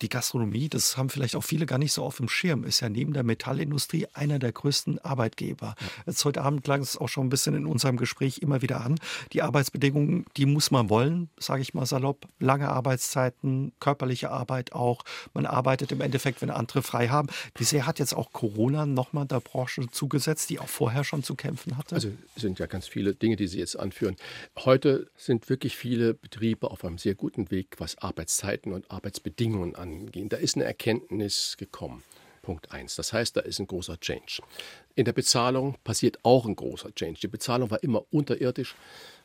Die Gastronomie, das haben vielleicht auch viele gar nicht so auf dem Schirm, ist ja neben der Metallindustrie einer der größten Arbeitgeber. Jetzt heute Abend klang es auch schon ein bisschen in unserem Gespräch immer wieder an. Die Arbeitsbedingungen, die muss man wollen, sage ich mal salopp. Lange Arbeitszeiten, körperliche Arbeit auch. Man arbeitet im Endeffekt, wenn andere frei haben. Wie sehr hat jetzt auch Corona nochmal der Branche zugesetzt, die auch vorher schon zu kämpfen hatte? Also sind ja ganz viele Dinge, die Sie jetzt anführen. Heute sind wirklich viele Betriebe auf einem sehr guten Weg, was Arbeitszeiten und Arbeitsbedingungen angeht. Da ist eine Erkenntnis gekommen. Punkt 1. Das heißt, da ist ein großer Change. In der Bezahlung passiert auch ein großer Change. Die Bezahlung war immer unterirdisch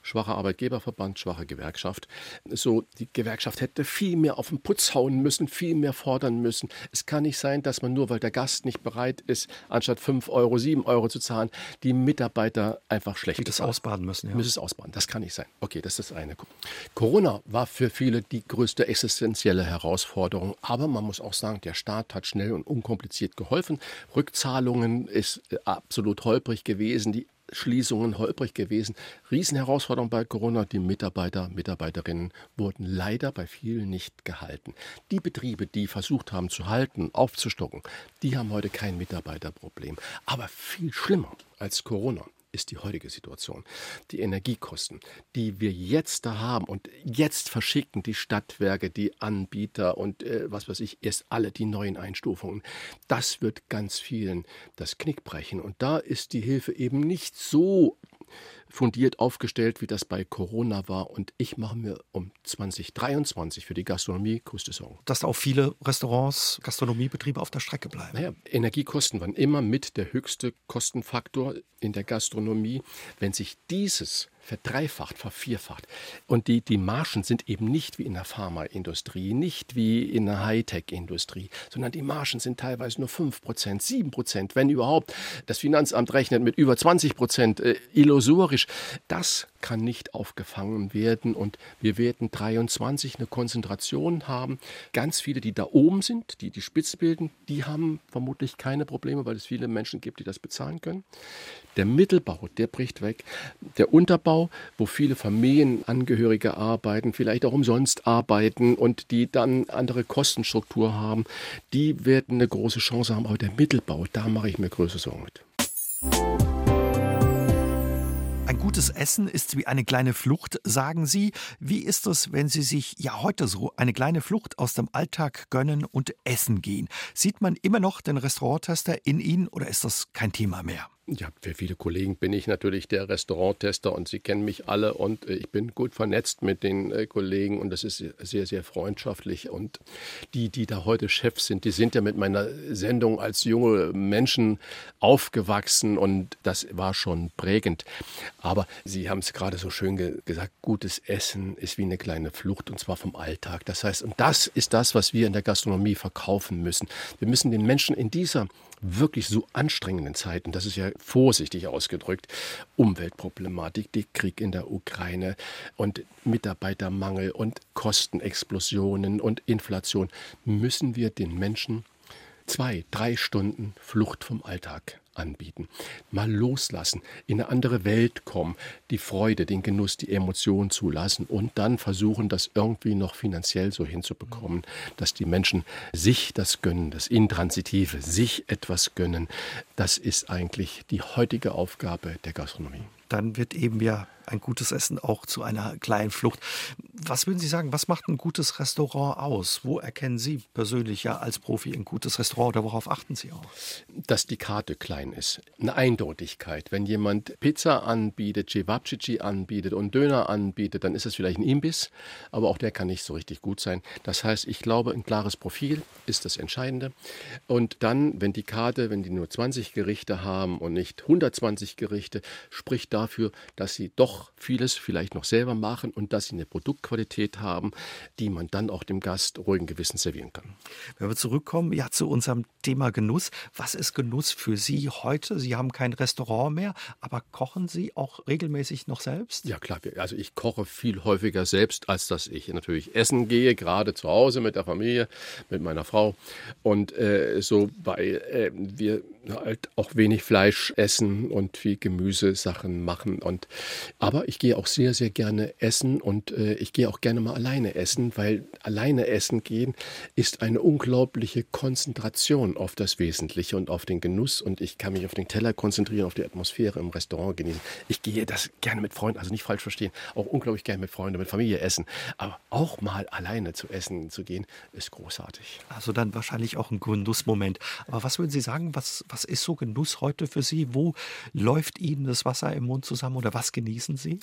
schwacher Arbeitgeberverband, schwache Gewerkschaft. So, die Gewerkschaft hätte viel mehr auf den Putz hauen müssen, viel mehr fordern müssen. Es kann nicht sein, dass man nur, weil der Gast nicht bereit ist, anstatt 5 Euro, 7 Euro zu zahlen, die Mitarbeiter einfach schlecht Die das ausbaden müssen, ja. Müssen es ausbaden. Das kann nicht sein. Okay, das ist das eine. Corona war für viele die größte existenzielle Herausforderung. Aber man muss auch sagen, der Staat hat schnell und unkompliziert geholfen. Rückzahlungen ist äh, absolut holprig gewesen. Die Schließungen holprig gewesen. Riesenherausforderung bei Corona. Die Mitarbeiter, Mitarbeiterinnen wurden leider bei vielen nicht gehalten. Die Betriebe, die versucht haben zu halten, aufzustocken, die haben heute kein Mitarbeiterproblem. Aber viel schlimmer als Corona ist die heutige Situation. Die Energiekosten, die wir jetzt da haben und jetzt verschicken die Stadtwerke, die Anbieter und äh, was weiß ich, erst alle die neuen Einstufungen. Das wird ganz vielen das Knick brechen. Und da ist die Hilfe eben nicht so fundiert aufgestellt, wie das bei Corona war. Und ich mache mir um 2023 für die Gastronomie größte Sorgen. Dass da auch viele Restaurants, Gastronomiebetriebe auf der Strecke bleiben. Naja, Energiekosten waren immer mit der höchste Kostenfaktor in der Gastronomie. Wenn sich dieses verdreifacht, vervierfacht. Und die, die Margen sind eben nicht wie in der Pharmaindustrie, nicht wie in der Hightech-Industrie, sondern die Margen sind teilweise nur 5%, 7%, wenn überhaupt. Das Finanzamt rechnet mit über 20% äh, illusorisch. Das kann nicht aufgefangen werden und wir werden 23 eine Konzentration haben. Ganz viele, die da oben sind, die die Spitze bilden, die haben vermutlich keine Probleme, weil es viele Menschen gibt, die das bezahlen können. Der Mittelbau, der bricht weg. Der Unterbau, wo viele Familienangehörige arbeiten, vielleicht auch umsonst arbeiten und die dann andere Kostenstruktur haben, die werden eine große Chance haben. Aber der Mittelbau, da mache ich mir größere Sorgen mit. Ein gutes Essen ist wie eine kleine Flucht, sagen Sie. Wie ist es, wenn Sie sich ja heute so eine kleine Flucht aus dem Alltag gönnen und essen gehen? Sieht man immer noch den Restauranttester in Ihnen oder ist das kein Thema mehr? Ja, für viele Kollegen bin ich natürlich der Restauranttester und sie kennen mich alle und äh, ich bin gut vernetzt mit den äh, Kollegen und das ist sehr, sehr freundschaftlich. Und die, die da heute Chefs sind, die sind ja mit meiner Sendung als junge Menschen aufgewachsen und das war schon prägend. Aber Sie haben es gerade so schön ge gesagt, gutes Essen ist wie eine kleine Flucht und zwar vom Alltag. Das heißt, und das ist das, was wir in der Gastronomie verkaufen müssen. Wir müssen den Menschen in dieser wirklich so anstrengenden Zeiten, das ist ja vorsichtig ausgedrückt, Umweltproblematik, die Krieg in der Ukraine und Mitarbeitermangel und Kostenexplosionen und Inflation, müssen wir den Menschen zwei, drei Stunden Flucht vom Alltag anbieten. Mal loslassen, in eine andere Welt kommen, die Freude, den Genuss, die Emotion zulassen und dann versuchen, das irgendwie noch finanziell so hinzubekommen, dass die Menschen sich das gönnen, das Intransitive, sich etwas gönnen. Das ist eigentlich die heutige Aufgabe der Gastronomie. Dann wird eben ja ein gutes Essen auch zu einer kleinen Flucht. Was würden Sie sagen, was macht ein gutes Restaurant aus? Wo erkennen Sie persönlich ja als Profi ein gutes Restaurant oder worauf achten Sie auch? Dass die Karte klein ist. Eine Eindeutigkeit. Wenn jemand Pizza anbietet, Cevapcici anbietet und Döner anbietet, dann ist es vielleicht ein Imbiss, aber auch der kann nicht so richtig gut sein. Das heißt, ich glaube, ein klares Profil ist das Entscheidende. Und dann, wenn die Karte, wenn die nur 20 Gerichte haben und nicht 120 Gerichte, spricht dafür, dass sie doch vieles vielleicht noch selber machen und dass sie eine Produktqualität haben, die man dann auch dem Gast ruhigen Gewissens servieren kann. Wenn wir zurückkommen ja zu unserem Thema Genuss, was ist Genuss für Sie heute? Sie haben kein Restaurant mehr, aber kochen Sie auch regelmäßig noch selbst? Ja klar, also ich koche viel häufiger selbst, als dass ich natürlich essen gehe, gerade zu Hause mit der Familie, mit meiner Frau und äh, so, weil äh, wir halt auch wenig Fleisch essen und viel Gemüsesachen machen. Und, aber ich gehe auch sehr, sehr gerne essen und äh, ich gehe auch gerne mal alleine essen, weil alleine essen gehen ist eine unglaubliche Konzentration auf das Wesentliche und auf den Genuss. Und ich kann mich auf den Teller konzentrieren, auf die Atmosphäre im Restaurant genießen. Ich gehe das gerne mit Freunden, also nicht falsch verstehen, auch unglaublich gerne mit Freunden, mit Familie essen. Aber auch mal alleine zu essen zu gehen, ist großartig. Also dann wahrscheinlich auch ein Genussmoment. Aber was würden Sie sagen, was was ist so Genuss heute für Sie? Wo läuft Ihnen das Wasser im Mund zusammen oder was genießen Sie?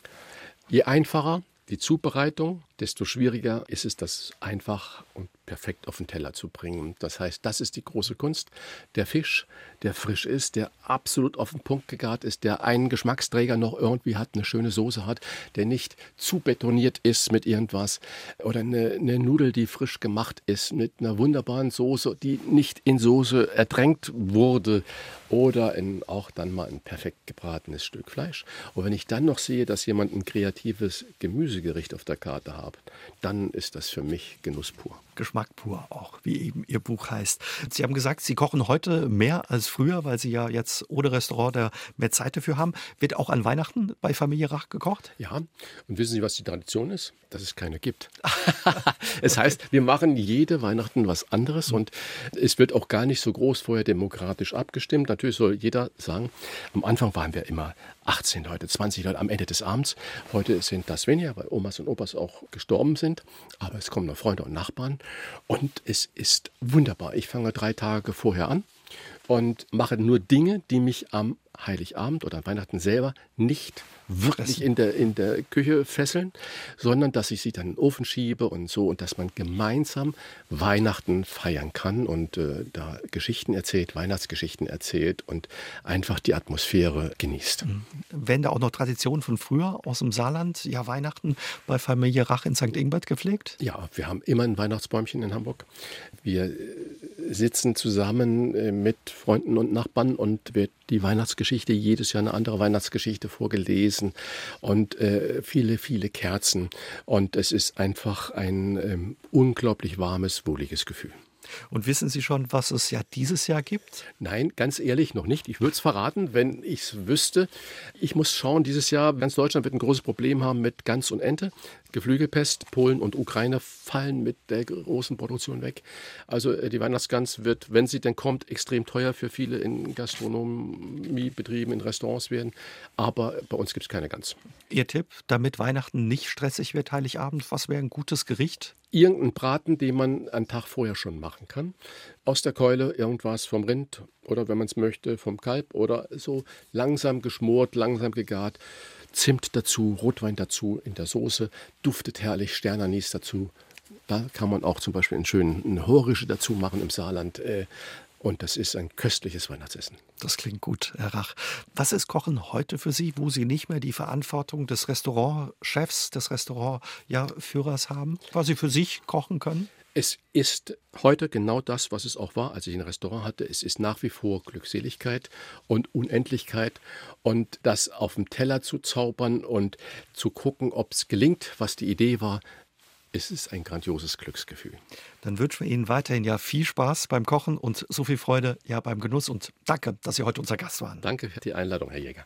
Je einfacher die Zubereitung, desto schwieriger ist es, das einfach und perfekt auf den Teller zu bringen. Das heißt, das ist die große Kunst. Der Fisch, der frisch ist, der absolut auf den Punkt gegart ist, der einen Geschmacksträger noch irgendwie hat, eine schöne Soße hat, der nicht zu betoniert ist mit irgendwas oder eine, eine Nudel, die frisch gemacht ist mit einer wunderbaren Soße, die nicht in Soße ertränkt wurde oder in, auch dann mal ein perfekt gebratenes Stück Fleisch. Und wenn ich dann noch sehe, dass jemand ein kreatives Gemüsegericht auf der Karte hat, dann ist das für mich Genuss pur. Geschmack pur auch, wie eben Ihr Buch heißt. Sie haben gesagt, Sie kochen heute mehr als früher, weil Sie ja jetzt ohne Restaurant da mehr Zeit dafür haben. Wird auch an Weihnachten bei Familie Rach gekocht? Ja. Und wissen Sie, was die Tradition ist? Dass es keine gibt. [LAUGHS] es heißt, wir machen jede Weihnachten was anderes und es wird auch gar nicht so groß vorher demokratisch abgestimmt. Natürlich soll jeder sagen, am Anfang waren wir immer 18 Leute, 20 Leute am Ende des Abends. Heute sind das weniger, weil Omas und Opas auch gestorben sind. Aber es kommen noch Freunde und Nachbarn. Und es ist wunderbar. Ich fange drei Tage vorher an und mache nur Dinge, die mich am Heiligabend oder Weihnachten selber nicht wirklich in der, in der Küche fesseln, sondern dass ich sie dann in den Ofen schiebe und so und dass man gemeinsam Weihnachten feiern kann und äh, da Geschichten erzählt, Weihnachtsgeschichten erzählt und einfach die Atmosphäre genießt. Mhm. Werden da auch noch Traditionen von früher aus dem Saarland, ja Weihnachten bei Familie Rach in St. Ingbert gepflegt? Ja, wir haben immer ein Weihnachtsbäumchen in Hamburg. Wir äh, sitzen zusammen äh, mit Freunden und Nachbarn und wird die Weihnachtsgeschichte, jedes Jahr eine andere Weihnachtsgeschichte vorgelesen und äh, viele, viele Kerzen. Und es ist einfach ein ähm, unglaublich warmes, wohliges Gefühl. Und wissen Sie schon, was es ja dieses Jahr gibt? Nein, ganz ehrlich noch nicht. Ich würde es verraten, wenn ich es wüsste. Ich muss schauen, dieses Jahr, ganz Deutschland wird ein großes Problem haben mit Gans und Ente. Geflügelpest, Polen und Ukraine fallen mit der großen Produktion weg. Also äh, die Weihnachtsgans wird, wenn sie denn kommt, extrem teuer für viele in Gastronomiebetrieben, in Restaurants werden. Aber bei uns gibt es keine Gans. Ihr Tipp, damit Weihnachten nicht stressig wird, Heiligabend, was wäre ein gutes Gericht? Irgendein Braten, den man einen Tag vorher schon machen kann. Aus der Keule irgendwas vom Rind oder wenn man es möchte, vom Kalb oder so langsam geschmort, langsam gegart. Zimt dazu, Rotwein dazu in der Soße, duftet herrlich, Sternanis dazu. Da kann man auch zum Beispiel einen schönen Horische dazu machen im Saarland. Äh, und das ist ein köstliches Weihnachtsessen. Das klingt gut, Herr Rach. Was ist Kochen heute für Sie, wo Sie nicht mehr die Verantwortung des Restaurantchefs, des Restaurantführers haben, weil Sie für sich kochen können? Es ist heute genau das, was es auch war, als ich ein Restaurant hatte. Es ist nach wie vor Glückseligkeit und Unendlichkeit und das auf dem Teller zu zaubern und zu gucken, ob es gelingt, was die Idee war. Es ist ein grandioses Glücksgefühl. Dann wünschen wir Ihnen weiterhin ja viel Spaß beim Kochen und so viel Freude ja beim Genuss und danke, dass Sie heute unser Gast waren. Danke für die Einladung, Herr Jäger.